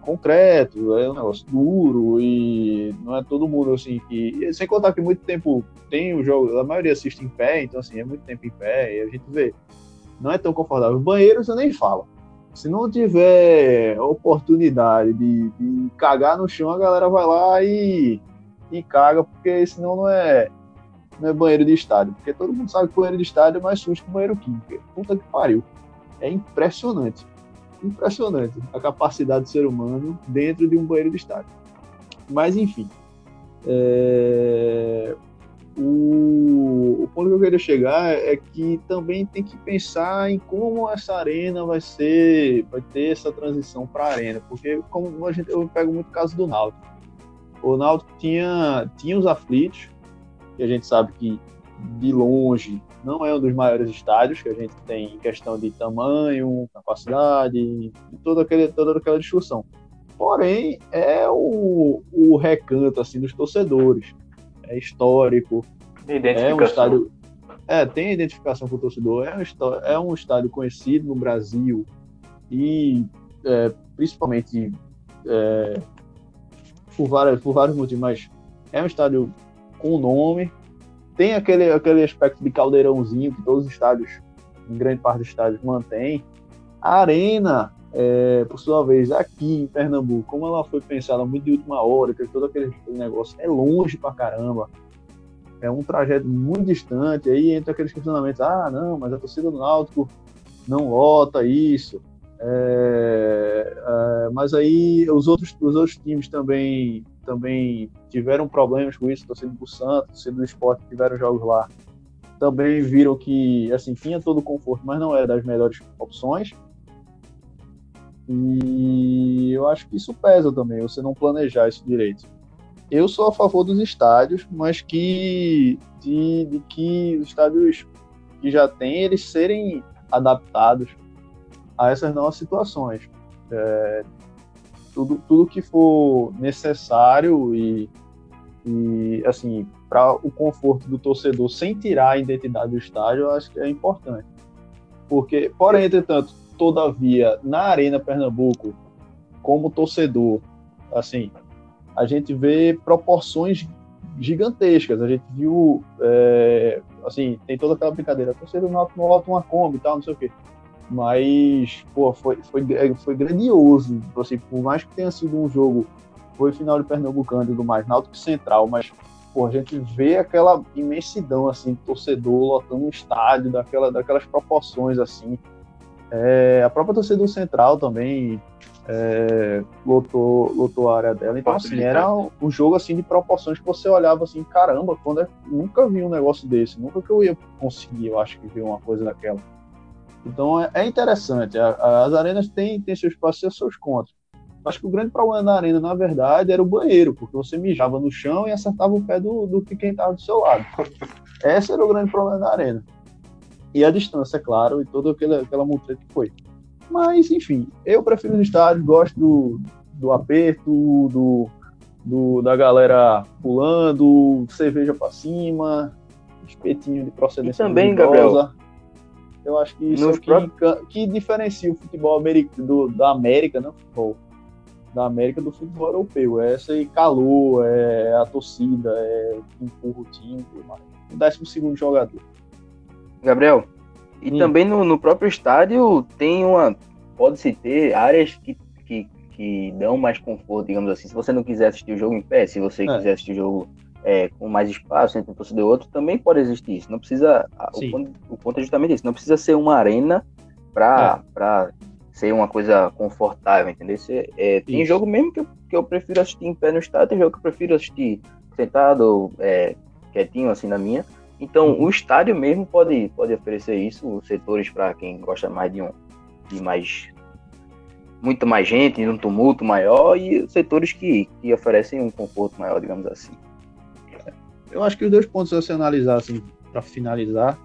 concreto, é um negócio duro e não é todo mundo assim que. Sem contar que muito tempo tem o jogo, a maioria assiste em pé, então assim, é muito tempo em pé e a gente vê. Não é tão confortável. Banheiros eu nem falo se não tiver oportunidade de, de, cagar no chão, a galera vai lá e, e caga, porque senão não é, não é banheiro de estádio. Porque todo mundo sabe que banheiro de estádio é mais sujo que banheiro químico. Puta que pariu. É impressionante. Impressionante a capacidade do ser humano dentro de um banheiro de estádio. Mas, enfim. É... O, o ponto que eu queria chegar é que também tem que pensar em como essa arena vai ser, vai ter essa transição para arena, porque como a gente, eu pego muito o caso do Náutico. O Náutico tinha, tinha os aflitos, que a gente sabe que de longe não é um dos maiores estádios que a gente tem em questão de tamanho, capacidade, toda, aquele, toda aquela discussão. Porém, é o, o recanto assim dos torcedores. É histórico. É um estádio. É, tem identificação com o torcedor. É um, é um estádio conhecido no Brasil e é, principalmente é, por, várias, por vários motivos, mas é um estádio com nome. Tem aquele, aquele aspecto de caldeirãozinho que todos os estádios, em grande parte dos estádios, mantém. A arena é, por sua vez, aqui em Pernambuco, como ela foi pensada muito de última hora, que todo aquele negócio é longe pra caramba, é um trajeto muito distante, aí entra aqueles questionamentos, ah, não, mas a torcida do Náutico não lota isso, é, é, mas aí os outros, os outros times também, também tiveram problemas com isso, torcida do Santos, torcida do Esporte, tiveram jogos lá, também viram que, assim, tinha todo o conforto, mas não era das melhores opções, e eu acho que isso pesa também, você não planejar isso direito. Eu sou a favor dos estádios, mas que de, de que os estádios que já tem eles serem adaptados a essas novas situações. É, tudo, tudo que for necessário e, e assim para o conforto do torcedor sem tirar a identidade do estádio, eu acho que é importante. Porque, porém, entretanto, Todavia, na Arena Pernambuco, como torcedor, assim, a gente vê proporções gigantescas. A gente viu, é, assim, tem toda aquela brincadeira, torcedor não alto uma Kombi e tal, não sei o quê. Mas, pô, foi, foi, foi grandioso. Assim, por mais que tenha sido um jogo, foi final de Pernambucano e tudo mais, Náutico Central, mas, pô, a gente vê aquela imensidão, assim, torcedor lotando um estádio, daquela, daquelas proporções, assim, é, a própria torcida do Central também é, lotou, lotou a área dela. Então, assim, era um jogo assim de proporções que você olhava assim, caramba, quando é, nunca vi um negócio desse, nunca que eu ia conseguir, eu acho que ver uma coisa daquela. Então é, é interessante. A, as arenas têm, têm seus passos e seus contras. Acho que o grande problema da arena, na verdade, era o banheiro, porque você mijava no chão e acertava o pé do, do que quem estava do seu lado. Esse era o grande problema da arena e a distância, é claro, e toda aquela, aquela multa que foi. Mas, enfim, eu prefiro os estádios, gosto do, do aperto, do, do, da galera pulando, cerveja para cima, espetinho de procedência. E também, Gabriel. Eu acho que isso é que, que, diferencia o futebol do, da América, né? Futebol, da América do futebol europeu. É esse calor, é a torcida, é empurra o time, o décimo segundo jogador. Gabriel, e hum. também no, no, próprio estádio tem uma. Pode-se ter áreas que, que, que dão mais conforto, digamos assim. Se você não quiser assistir o jogo em pé, se você é. quiser assistir o jogo é, com mais espaço entre um torcedor e outro, também pode existir isso. Não precisa. O ponto, o ponto, é justamente isso. Não precisa ser uma arena para é. ser uma coisa confortável, entendeu? Você, é, tem isso. jogo mesmo que eu, que eu prefiro assistir em pé no estádio, tem jogo que eu prefiro assistir sentado, é, quietinho, assim, na minha. Então, o estádio mesmo pode, pode oferecer isso, setores para quem gosta mais de um de mais muito mais gente, de um tumulto maior e setores que, que oferecem um conforto maior, digamos assim. Eu acho que os dois pontos a se analisar assim para finalizar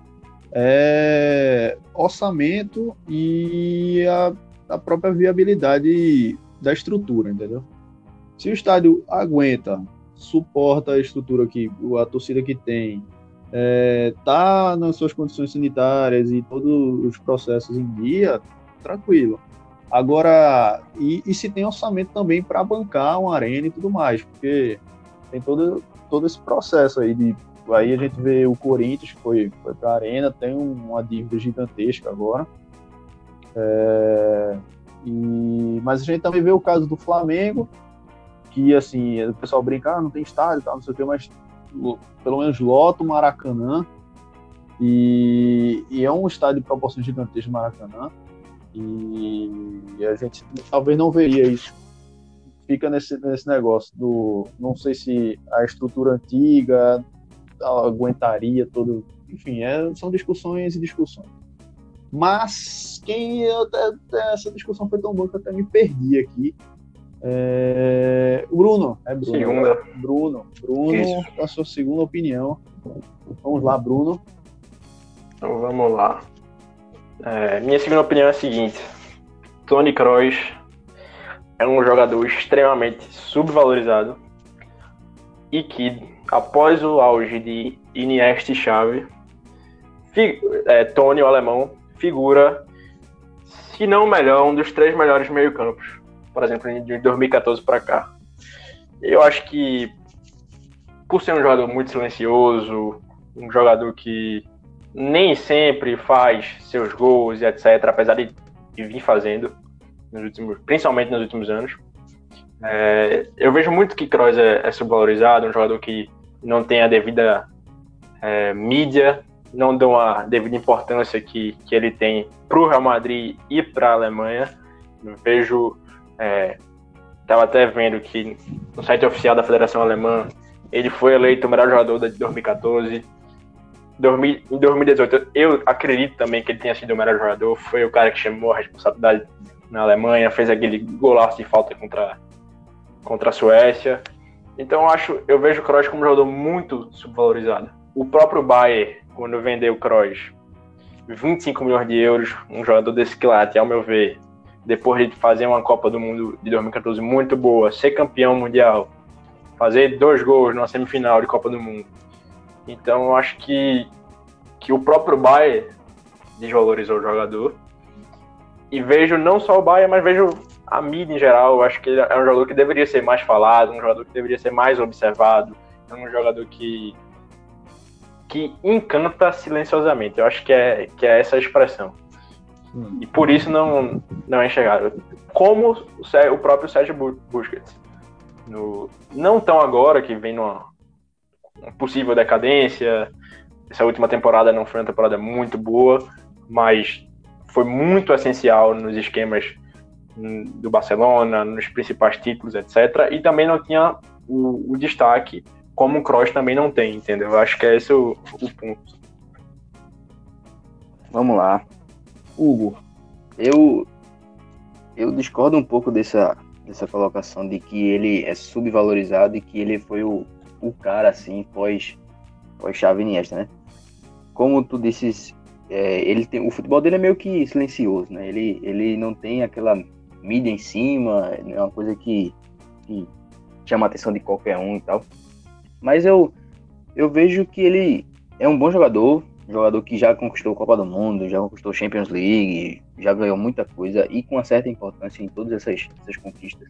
é orçamento e a, a própria viabilidade da estrutura, entendeu? Se o estádio aguenta, suporta a estrutura que a torcida que tem, é, tá nas suas condições sanitárias e todos os processos em dia, tranquilo. Agora, e, e se tem orçamento também para bancar uma arena e tudo mais, porque tem todo, todo esse processo aí de. Aí a gente vê o Corinthians que foi, foi para a arena, tem uma dívida gigantesca agora. É, e, mas a gente também vê o caso do Flamengo, que assim, o pessoal brinca, ah, não tem estádio, tal, não sei o que, mas pelo menos lota o Maracanã. E, e, é um estádio de proporções gigantescas Maracanã. E, e, a gente talvez não veria isso. Fica nesse, nesse negócio do. Não sei se a estrutura antiga aguentaria todo enfim, é, são discussões e discussões. Mas quem eu, essa discussão foi tão boa que eu até me perdi aqui. É, Bruno, é Bruno. Segunda. Bruno, Bruno, Isso. a sua segunda opinião. Vamos lá, Bruno. Então vamos lá. É, minha segunda opinião é a seguinte: Tony Kroos é um jogador extremamente subvalorizado e que, após o auge de Iniesta e Xavi, é, Tony, o alemão, figura, se não o melhor, um dos três melhores meio-campos, por exemplo, de 2014 para cá. Eu acho que, por ser um jogador muito silencioso, um jogador que nem sempre faz seus gols e etc, apesar de, de vir fazendo, nos últimos, principalmente nos últimos anos. É, eu vejo muito que Kroos é, é subvalorizado, um jogador que não tem a devida é, mídia, não dão a devida importância que, que ele tem para o Real Madrid e para a Alemanha. Eu vejo, estava até vendo que no site oficial da Federação Alemã ele foi eleito o melhor jogador de 2014. 2000 em 2018, eu acredito também que ele tenha sido o melhor jogador. Foi o cara que chamou a responsabilidade na Alemanha, fez aquele golaço de falta contra, contra a Suécia. Então eu acho, eu vejo o Kroos como um jogador muito subvalorizado. O próprio Bayern, quando vendeu o Kroos, 25 milhões de euros, um jogador desse quilate, ao meu ver, depois de fazer uma Copa do Mundo de 2014 muito boa, ser campeão mundial, fazer dois gols numa semifinal de Copa do Mundo. Então eu acho que, que o próprio Bayern desvalorizou o jogador. E vejo não só o Bayern, mas vejo a mídia em geral. Eu acho que ele é um jogador que deveria ser mais falado, um jogador que deveria ser mais observado. É um jogador que, que encanta silenciosamente. Eu acho que é, que é essa a expressão. E por isso não, não é enxergado. Como o, o próprio Sérgio Bu- Busquets. No, não tão agora, que vem numa uma possível decadência. Essa última temporada não foi uma temporada muito boa, mas foi muito essencial nos esquemas hum, do Barcelona, nos principais títulos, etc. E também não tinha o, o destaque como o Kroos também não tem, entendeu? Eu acho que é esse o, o ponto. Vamos lá. Hugo. Eu eu discordo um pouco dessa dessa colocação de que ele é subvalorizado e que ele foi o, o cara assim pós pós Xavi Iniesta, né? Como tu disses, é, ele tem o futebol dele é meio que silencioso, né? Ele ele não tem aquela mídia em cima, é uma coisa que, que chama a atenção de qualquer um e tal. Mas eu eu vejo que ele é um bom jogador, jogador que já conquistou a Copa do Mundo, já conquistou Champions League, já ganhou muita coisa e com uma certa importância em todas essas, essas conquistas.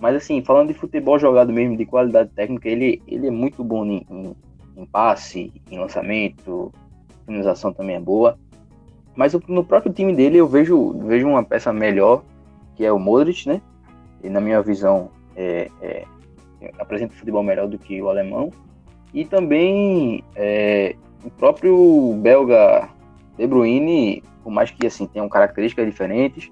Mas assim, falando de futebol jogado mesmo, de qualidade técnica, ele, ele é muito bom em, em, em passe, em lançamento, finalização também é boa. Mas no próprio time dele eu vejo, vejo uma peça melhor, que é o Modric, né? E na minha visão é, é, apresenta um futebol melhor do que o alemão. E também é, o próprio belga De Bruyne, por mais que assim tenham características diferentes,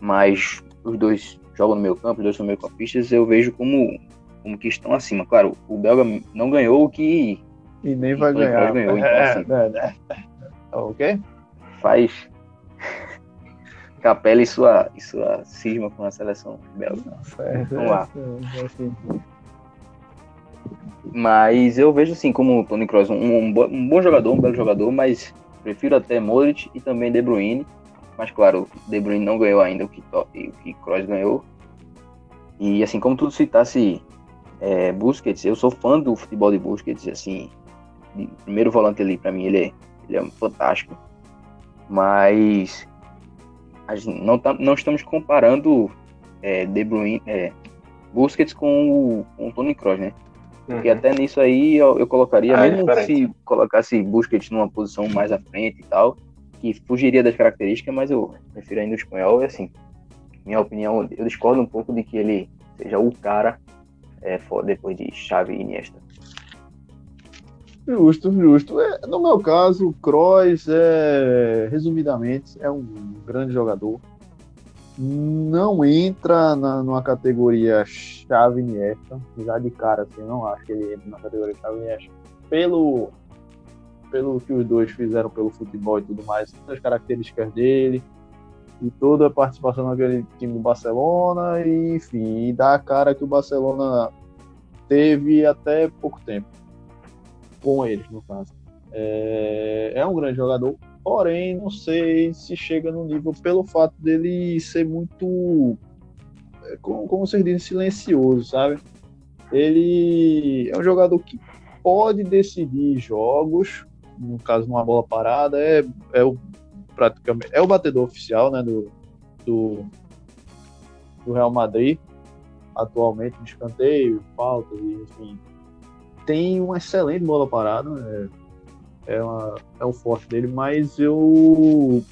mas os dois jogam no meio campo, os dois são meio campistas, eu vejo como, como que estão acima. Claro, o belga não ganhou o que E nem E vai ganhar. Ganhou, então, é, assim. é, é. Ok? faz capela e sua, e sua cisma com a seleção belga. Certo. Vamos lá. É, é, assim. Mas eu vejo assim como o Tony Kroos um, um, um bom jogador, um belo jogador, mas prefiro até Modric e também De Bruyne. Mas claro, De Bruyne não ganhou ainda o que, o que Kroos ganhou. E assim como tu citasse é, Busquets, eu sou fã do futebol de Busquets, assim, de- primeiro volante ali para mim ele é, ele é fantástico. Mas não, tá, não estamos comparando é, De Bruyne, é, Busquets com o, com o Tony Kroos, né? Porque até nisso aí eu, eu colocaria, Ah, é mesmo diferente. se colocasse Busquets numa posição mais à frente e tal, que fugiria das características, mas eu prefiro ainda o espanhol. E assim, minha opinião, eu discordo um pouco de que ele seja o cara é, depois de Xavi e Iniesta. Justo, justo. É, no meu caso, o Kroos, é, resumidamente, é um grande jogador. Não entra na, numa categoria chave Iniesta, já de cara, assim, não acho que ele entra na categoria chave Iniesta. Pelo, pelo que os dois fizeram pelo futebol e tudo mais, as características dele e toda a participação naquele time do Barcelona, e, enfim, e dá a cara que o Barcelona teve até pouco tempo com eles, no caso. É, é um grande jogador, porém, não sei se chega no nível pelo fato dele ser muito, é, como, como vocês dizem, silencioso, sabe? Ele é um jogador que pode decidir jogos, no caso, numa bola parada, é, é o praticamente é o batedor oficial né, do, do, do Real Madrid atualmente de escanteio, faltas, enfim. Tem uma excelente bola parada, né? É, uma, é um forte dele, mas eu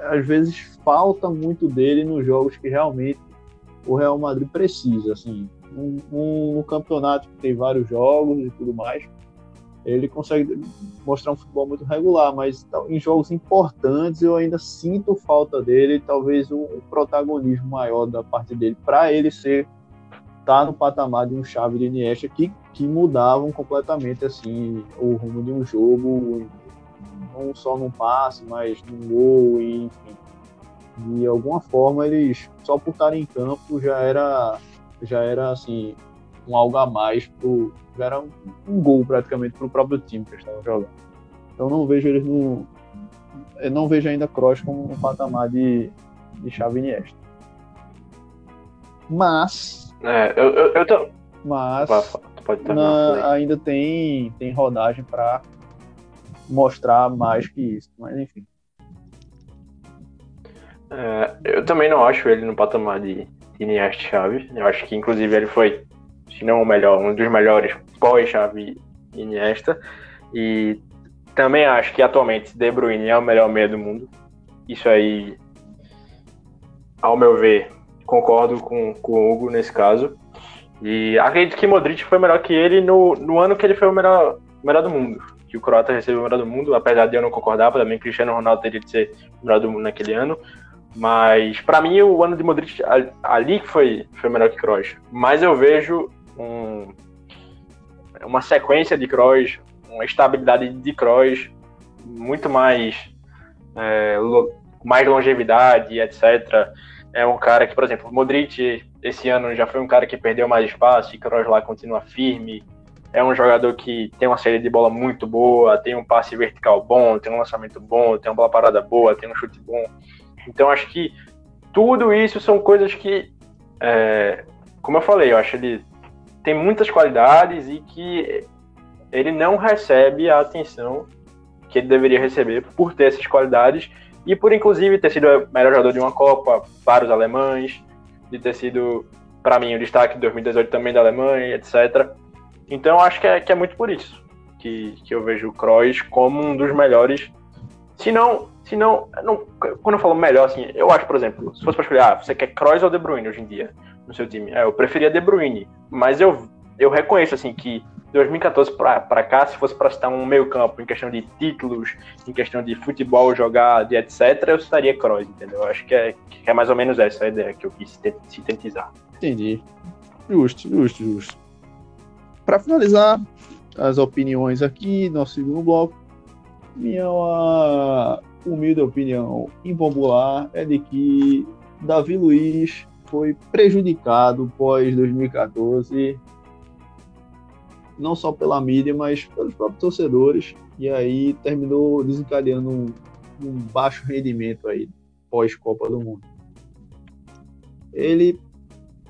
às vezes falta muito dele nos jogos que realmente o Real Madrid precisa, assim, um, um, um campeonato que tem vários jogos e tudo mais, ele consegue mostrar um futebol muito regular, mas em jogos importantes eu ainda sinto falta dele, talvez um protagonismo maior da parte dele para ele ser tá no patamar de um chave de Iniesta que, que mudavam completamente assim o rumo de um jogo, não só num passe, mas num gol, e, enfim. De alguma forma eles só por estarem em campo já era já era assim um algo a mais pro era um, um gol praticamente para o próprio time que eles estavam jogando. Então não vejo eles no. Eu não vejo ainda Cross como um patamar de, de chave Iniesta. Mas. É, eu, eu, eu tô... Mas. Na, ainda tem, tem rodagem para mostrar mais que isso. Mas enfim. É, eu também não acho ele no patamar de, de Iniesta Chave. Eu acho que, inclusive, ele foi, se não o melhor, um dos melhores pós-Xavi Iniesta. E também acho que atualmente De Bruyne é o melhor meio do mundo. Isso aí, ao meu ver, concordo com, com o Hugo nesse caso. E acredito que Modric foi melhor que ele no, no ano que ele foi o melhor, melhor do mundo. Que o Croata recebeu o melhor do mundo, apesar de eu não concordar, para mim Cristiano Ronaldo teria de ser o melhor do mundo naquele ano. Mas para mim o ano de Modric ali foi, foi melhor que Kroos. Mas eu vejo um, uma sequência de Kroos, uma estabilidade de Kroos muito mais é, mais longevidade, etc. É um cara que, por exemplo, Modric esse ano já foi um cara que perdeu mais espaço e Kroos lá continua firme. É um jogador que tem uma série de bola muito boa, tem um passe vertical bom, tem um lançamento bom, tem uma bola parada boa, tem um chute bom. Então acho que tudo isso são coisas que, é, como eu falei, eu acho ele tem muitas qualidades e que ele não recebe a atenção que ele deveria receber por ter essas qualidades e por inclusive ter sido o melhor jogador de uma Copa para os alemães, de ter sido para mim o destaque de 2018 também da Alemanha, etc. Então acho que é, que é muito por isso que, que eu vejo o Kroos como um dos melhores, se não, se não, não, quando eu falo melhor assim, eu acho, por exemplo, se fosse para escolher, ah, você quer Kroos ou De Bruyne hoje em dia? no seu time. É, eu preferia De Bruyne, mas eu, eu reconheço assim que 2014 para cá, se fosse para citar um meio-campo em questão de títulos, em questão de futebol jogado etc, eu estaria Kroos, entendeu? Eu acho que é, que é mais ou menos essa a ideia que eu quis sintetizar. Entendi. Justo, justo, justo. Para finalizar as opiniões aqui, nosso segundo bloco, minha humilde opinião impopular é de que Davi Luiz foi prejudicado pós 2014, não só pela mídia, mas pelos próprios torcedores, e aí terminou desencadeando um, um baixo rendimento aí pós Copa do Mundo. Ele,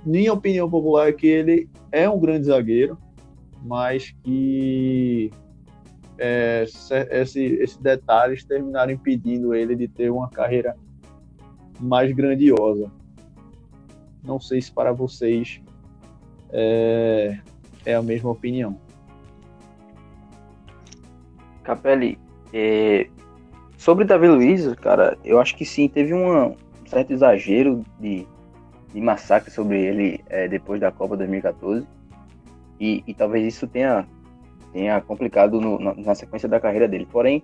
minha opinião popular é que ele é um grande zagueiro, mas que é, esse, esses detalhes terminaram impedindo ele de ter uma carreira mais grandiosa. Não sei se para vocês é, é a mesma opinião. Capelli, é, sobre Davi Luiz, cara, eu acho que sim, teve uma, um certo exagero de, de massacre sobre ele é, depois da Copa 2014. E, e, talvez isso tenha, tenha complicado no, na, na sequência da carreira dele. Porém,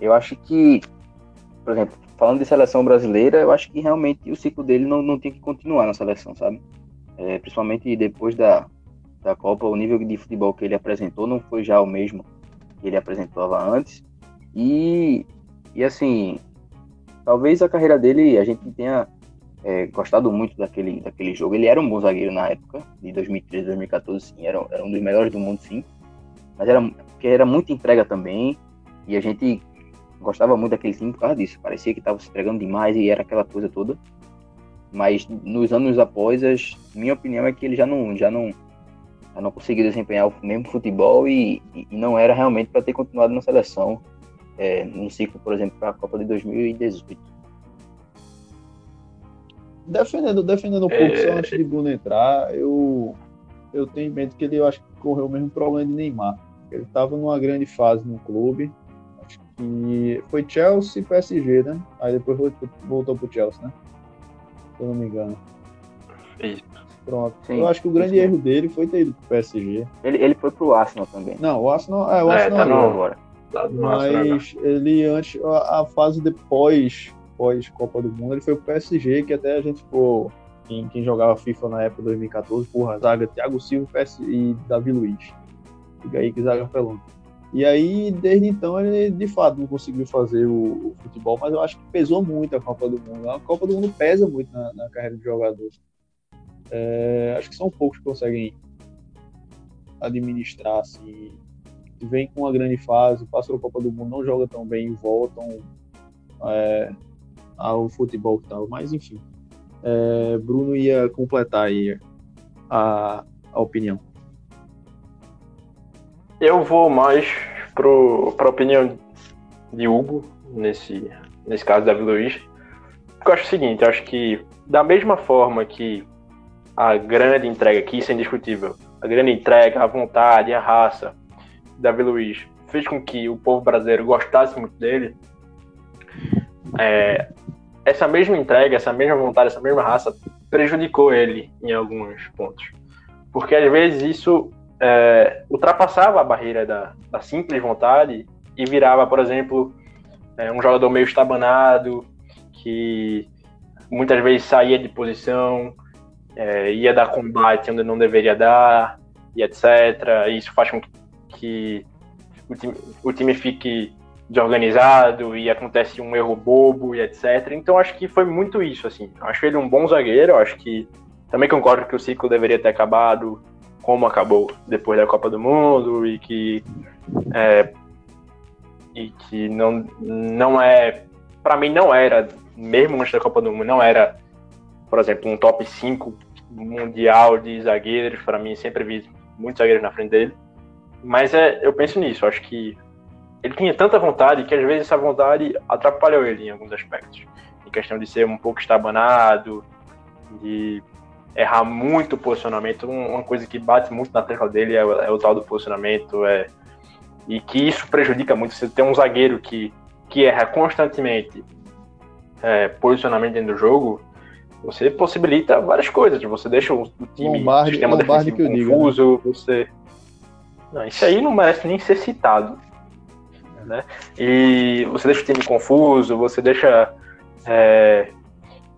eu acho que, por exemplo, falando de seleção brasileira, eu acho que realmente o ciclo dele não, não tem que continuar na seleção, sabe? É, principalmente depois da, da Copa, o nível de futebol que ele apresentou não foi já o mesmo que ele apresentava antes. E, e assim, talvez a carreira dele a gente tenha é, gostado muito daquele, daquele jogo. Ele era um bom zagueiro na época, de 2013, 2014, sim, era, era um dos melhores do mundo, sim. Mas era, porque era muita entrega também, e a gente gostava muito daquele time por causa disso. Parecia que estava se entregando demais e era aquela coisa toda. Mas nos anos após, as, minha opinião é que ele já não, já não, já não conseguiu desempenhar o mesmo futebol e, e não era realmente para ter continuado na seleção é, num ciclo, por exemplo, para a Copa de 2018. Defendendo, defendendo um pouco, é... só antes de Bruno entrar, eu, eu tenho em mente que ele eu acho que correu o mesmo problema de Neymar. Ele estava numa grande fase no clube, acho que foi Chelsea e PSG, né? Aí depois voltou, voltou pro Chelsea, né? Se eu não me engano. Isso. Pronto. Sim, eu acho que o grande erro dele foi ter ido pro PSG. Ele, ele foi pro Arsenal também. Não, o Arsenal, é, o é, Arsenal é, tá agora. Mas ele antes, a, a, fase depois, pós Copa do Mundo, ele foi pro PSG, que até a gente ficou. Quem, quem jogava FIFA na época de 2014, porra, zaga Thiago Silva PS, e Davi Luiz. Fica aí que zaga pelão. E aí, desde então, ele de fato não conseguiu fazer o, o, futebol, mas eu acho que pesou muito a Copa do Mundo. A Copa do Mundo pesa muito na, na carreira de jogador. É, acho que são poucos que conseguem administrar assim, vem com uma grande fase, passa a Copa do Mundo, não joga tão bem voltam é, ao futebol tal. Mas enfim, é, Bruno ia completar aí a, a opinião. Eu vou mais para a opinião de Hugo nesse, nesse caso Davi Luiz. Eu acho o seguinte, acho que da mesma forma que a grande entrega aqui, isso é indiscutível, a grande entrega, a vontade, a raça, Davi Luiz fez com que o povo brasileiro gostasse muito dele, é, essa mesma entrega, essa mesma vontade, essa mesma raça prejudicou ele em alguns pontos. Porque às vezes isso é, ultrapassava a barreira da, da, simples vontade e virava, por exemplo, é, um jogador meio estabanado, que muitas vezes saía de posição, é, ia dar combate onde não deveria dar, e etc. Isso faz com que que o time, o time fique desorganizado e acontece um erro bobo e etc. Então acho que foi muito isso, assim. Acho ele um bom zagueiro, acho que também concordo que o ciclo deveria ter acabado como acabou depois da Copa do Mundo e que é, e que não não é para mim não era mesmo antes da Copa do Mundo não era por exemplo um top 5 mundial de zagueiros para mim sempre vi muitos zagueiros na frente dele mas é, eu penso nisso, acho que ele tinha tanta vontade que às vezes essa vontade atrapalhou ele em alguns aspectos. Em questão de ser um pouco estabanado, de errar muito o posicionamento. Uma coisa que bate muito na tecla dele é, é o tal do posicionamento. É, e que isso prejudica muito. Você tem um zagueiro que, que erra constantemente é, posicionamento dentro do jogo, você possibilita várias coisas. Você deixa o, time Lombardi, sistema Lombardi defensivo confuso, digo, né? você não, isso aí não merece nem ser citado. Né? E você deixa o time confuso, você deixa. É...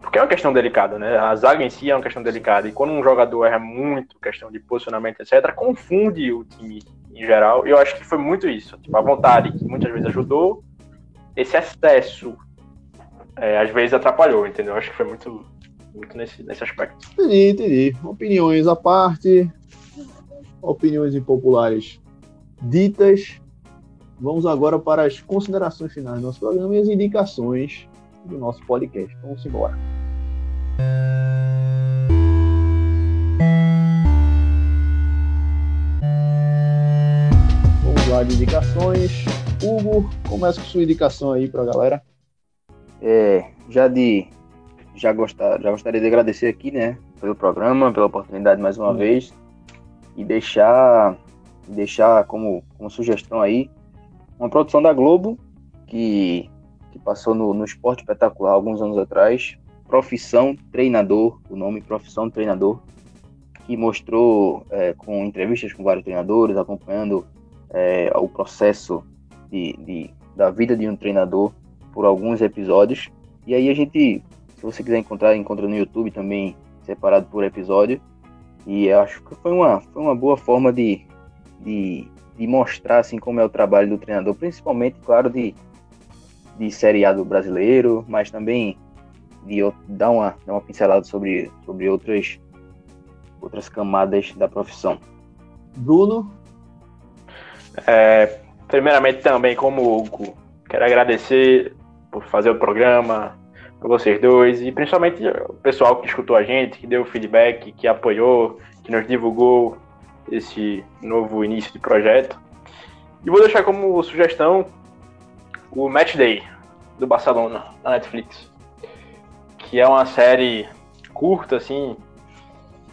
Porque é uma questão delicada, né? A zaga em si é uma questão delicada. E quando um jogador erra muito, questão de posicionamento, etc., confunde o time em geral. E eu acho que foi muito isso. Tipo, a vontade, que muitas vezes ajudou, esse excesso, é, às vezes atrapalhou, entendeu? Eu acho que foi muito, muito nesse, nesse aspecto. Entendi, entendi. Opiniões à parte opiniões impopulares ditas. Vamos agora para as considerações finais do nosso programa e as indicações do nosso podcast. Vamos embora. Vamos lá de indicações. Hugo, começa com sua indicação aí para a galera. É, já de já gostar, já gostaria de agradecer aqui, né, pelo programa, pela oportunidade mais uma vez e deixar deixar como, como sugestão aí uma produção da Globo que, que passou no, no Esporte Espetacular alguns anos atrás, Profissão Treinador, o nome Profissão Treinador, que mostrou é, com entrevistas com vários treinadores, acompanhando é, o processo de, de, da vida de um treinador por alguns episódios. E aí a gente, você quiser encontrar, encontra no YouTube também, separado por episódio. E acho que foi uma, foi uma boa forma de, de de mostrar assim como é o trabalho do treinador, principalmente, claro, de, de Série A do brasileiro, mas também de dar uma, dar uma pincelada sobre, sobre outras, outras camadas da profissão. Bruno? É, primeiramente também, como Hugo, quero agradecer por fazer o programa, vocês dois, e principalmente o pessoal que escutou a gente, que deu feedback, que apoiou, que nos divulgou esse novo início de projeto. E vou deixar como sugestão o Match Day do Barcelona na Netflix, que é uma série curta assim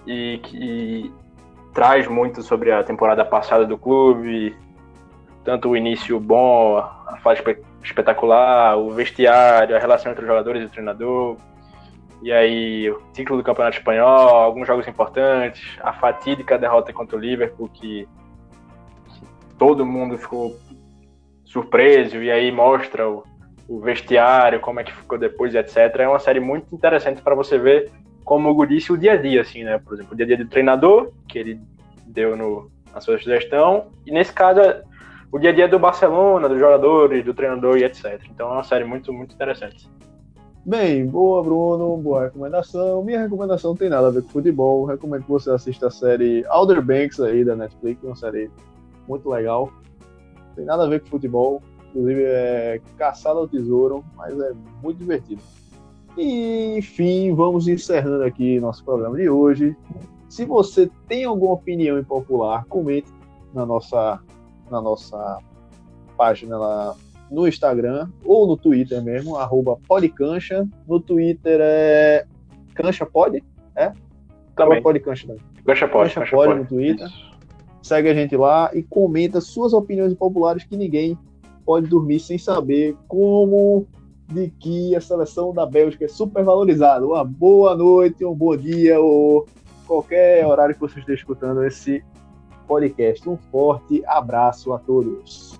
e que traz muito sobre a temporada passada do clube, tanto o início bom, a fase espetacular, o vestiário, a relação entre os jogadores e o treinador, e aí o ciclo do Campeonato Espanhol, alguns jogos importantes, a fatídica derrota contra o Liverpool, que, que todo mundo ficou surpreso, e aí mostra o, o, vestiário, como é que ficou depois, etc. É uma série muito interessante para você ver, como o Hugo disse, o dia a dia, assim, né? Por exemplo, o dia a dia do treinador, que ele deu no, na sua sugestão, e nesse caso o dia a dia do Barcelona, dos jogadores, do treinador e etc. Então é uma série muito, muito interessante. Bem, boa, Bruno, boa recomendação. Minha recomendação não tem nada a ver com futebol. Recomendo que você assista a série Outer Banks aí da Netflix, uma série muito legal. Não tem nada a ver com futebol, inclusive é caçada ao tesouro, mas é muito divertido. E, enfim, vamos encerrando aqui nosso programa de hoje. Se você tem alguma opinião impopular, comente na nossa, na nossa página lá no Instagram ou no Twitter mesmo, arroba podcancha. No Twitter é cancha pode? É? Também. Pode cancha também. Cancha pode. Cancha, pode, no Twitter. Isso. Segue a gente lá e comenta suas opiniões populares que ninguém pode dormir sem saber como de que a seleção da Bélgica é super valorizada. Uma boa noite, um bom dia ou qualquer horário que você esteja escutando esse podcast. Um forte abraço a todos.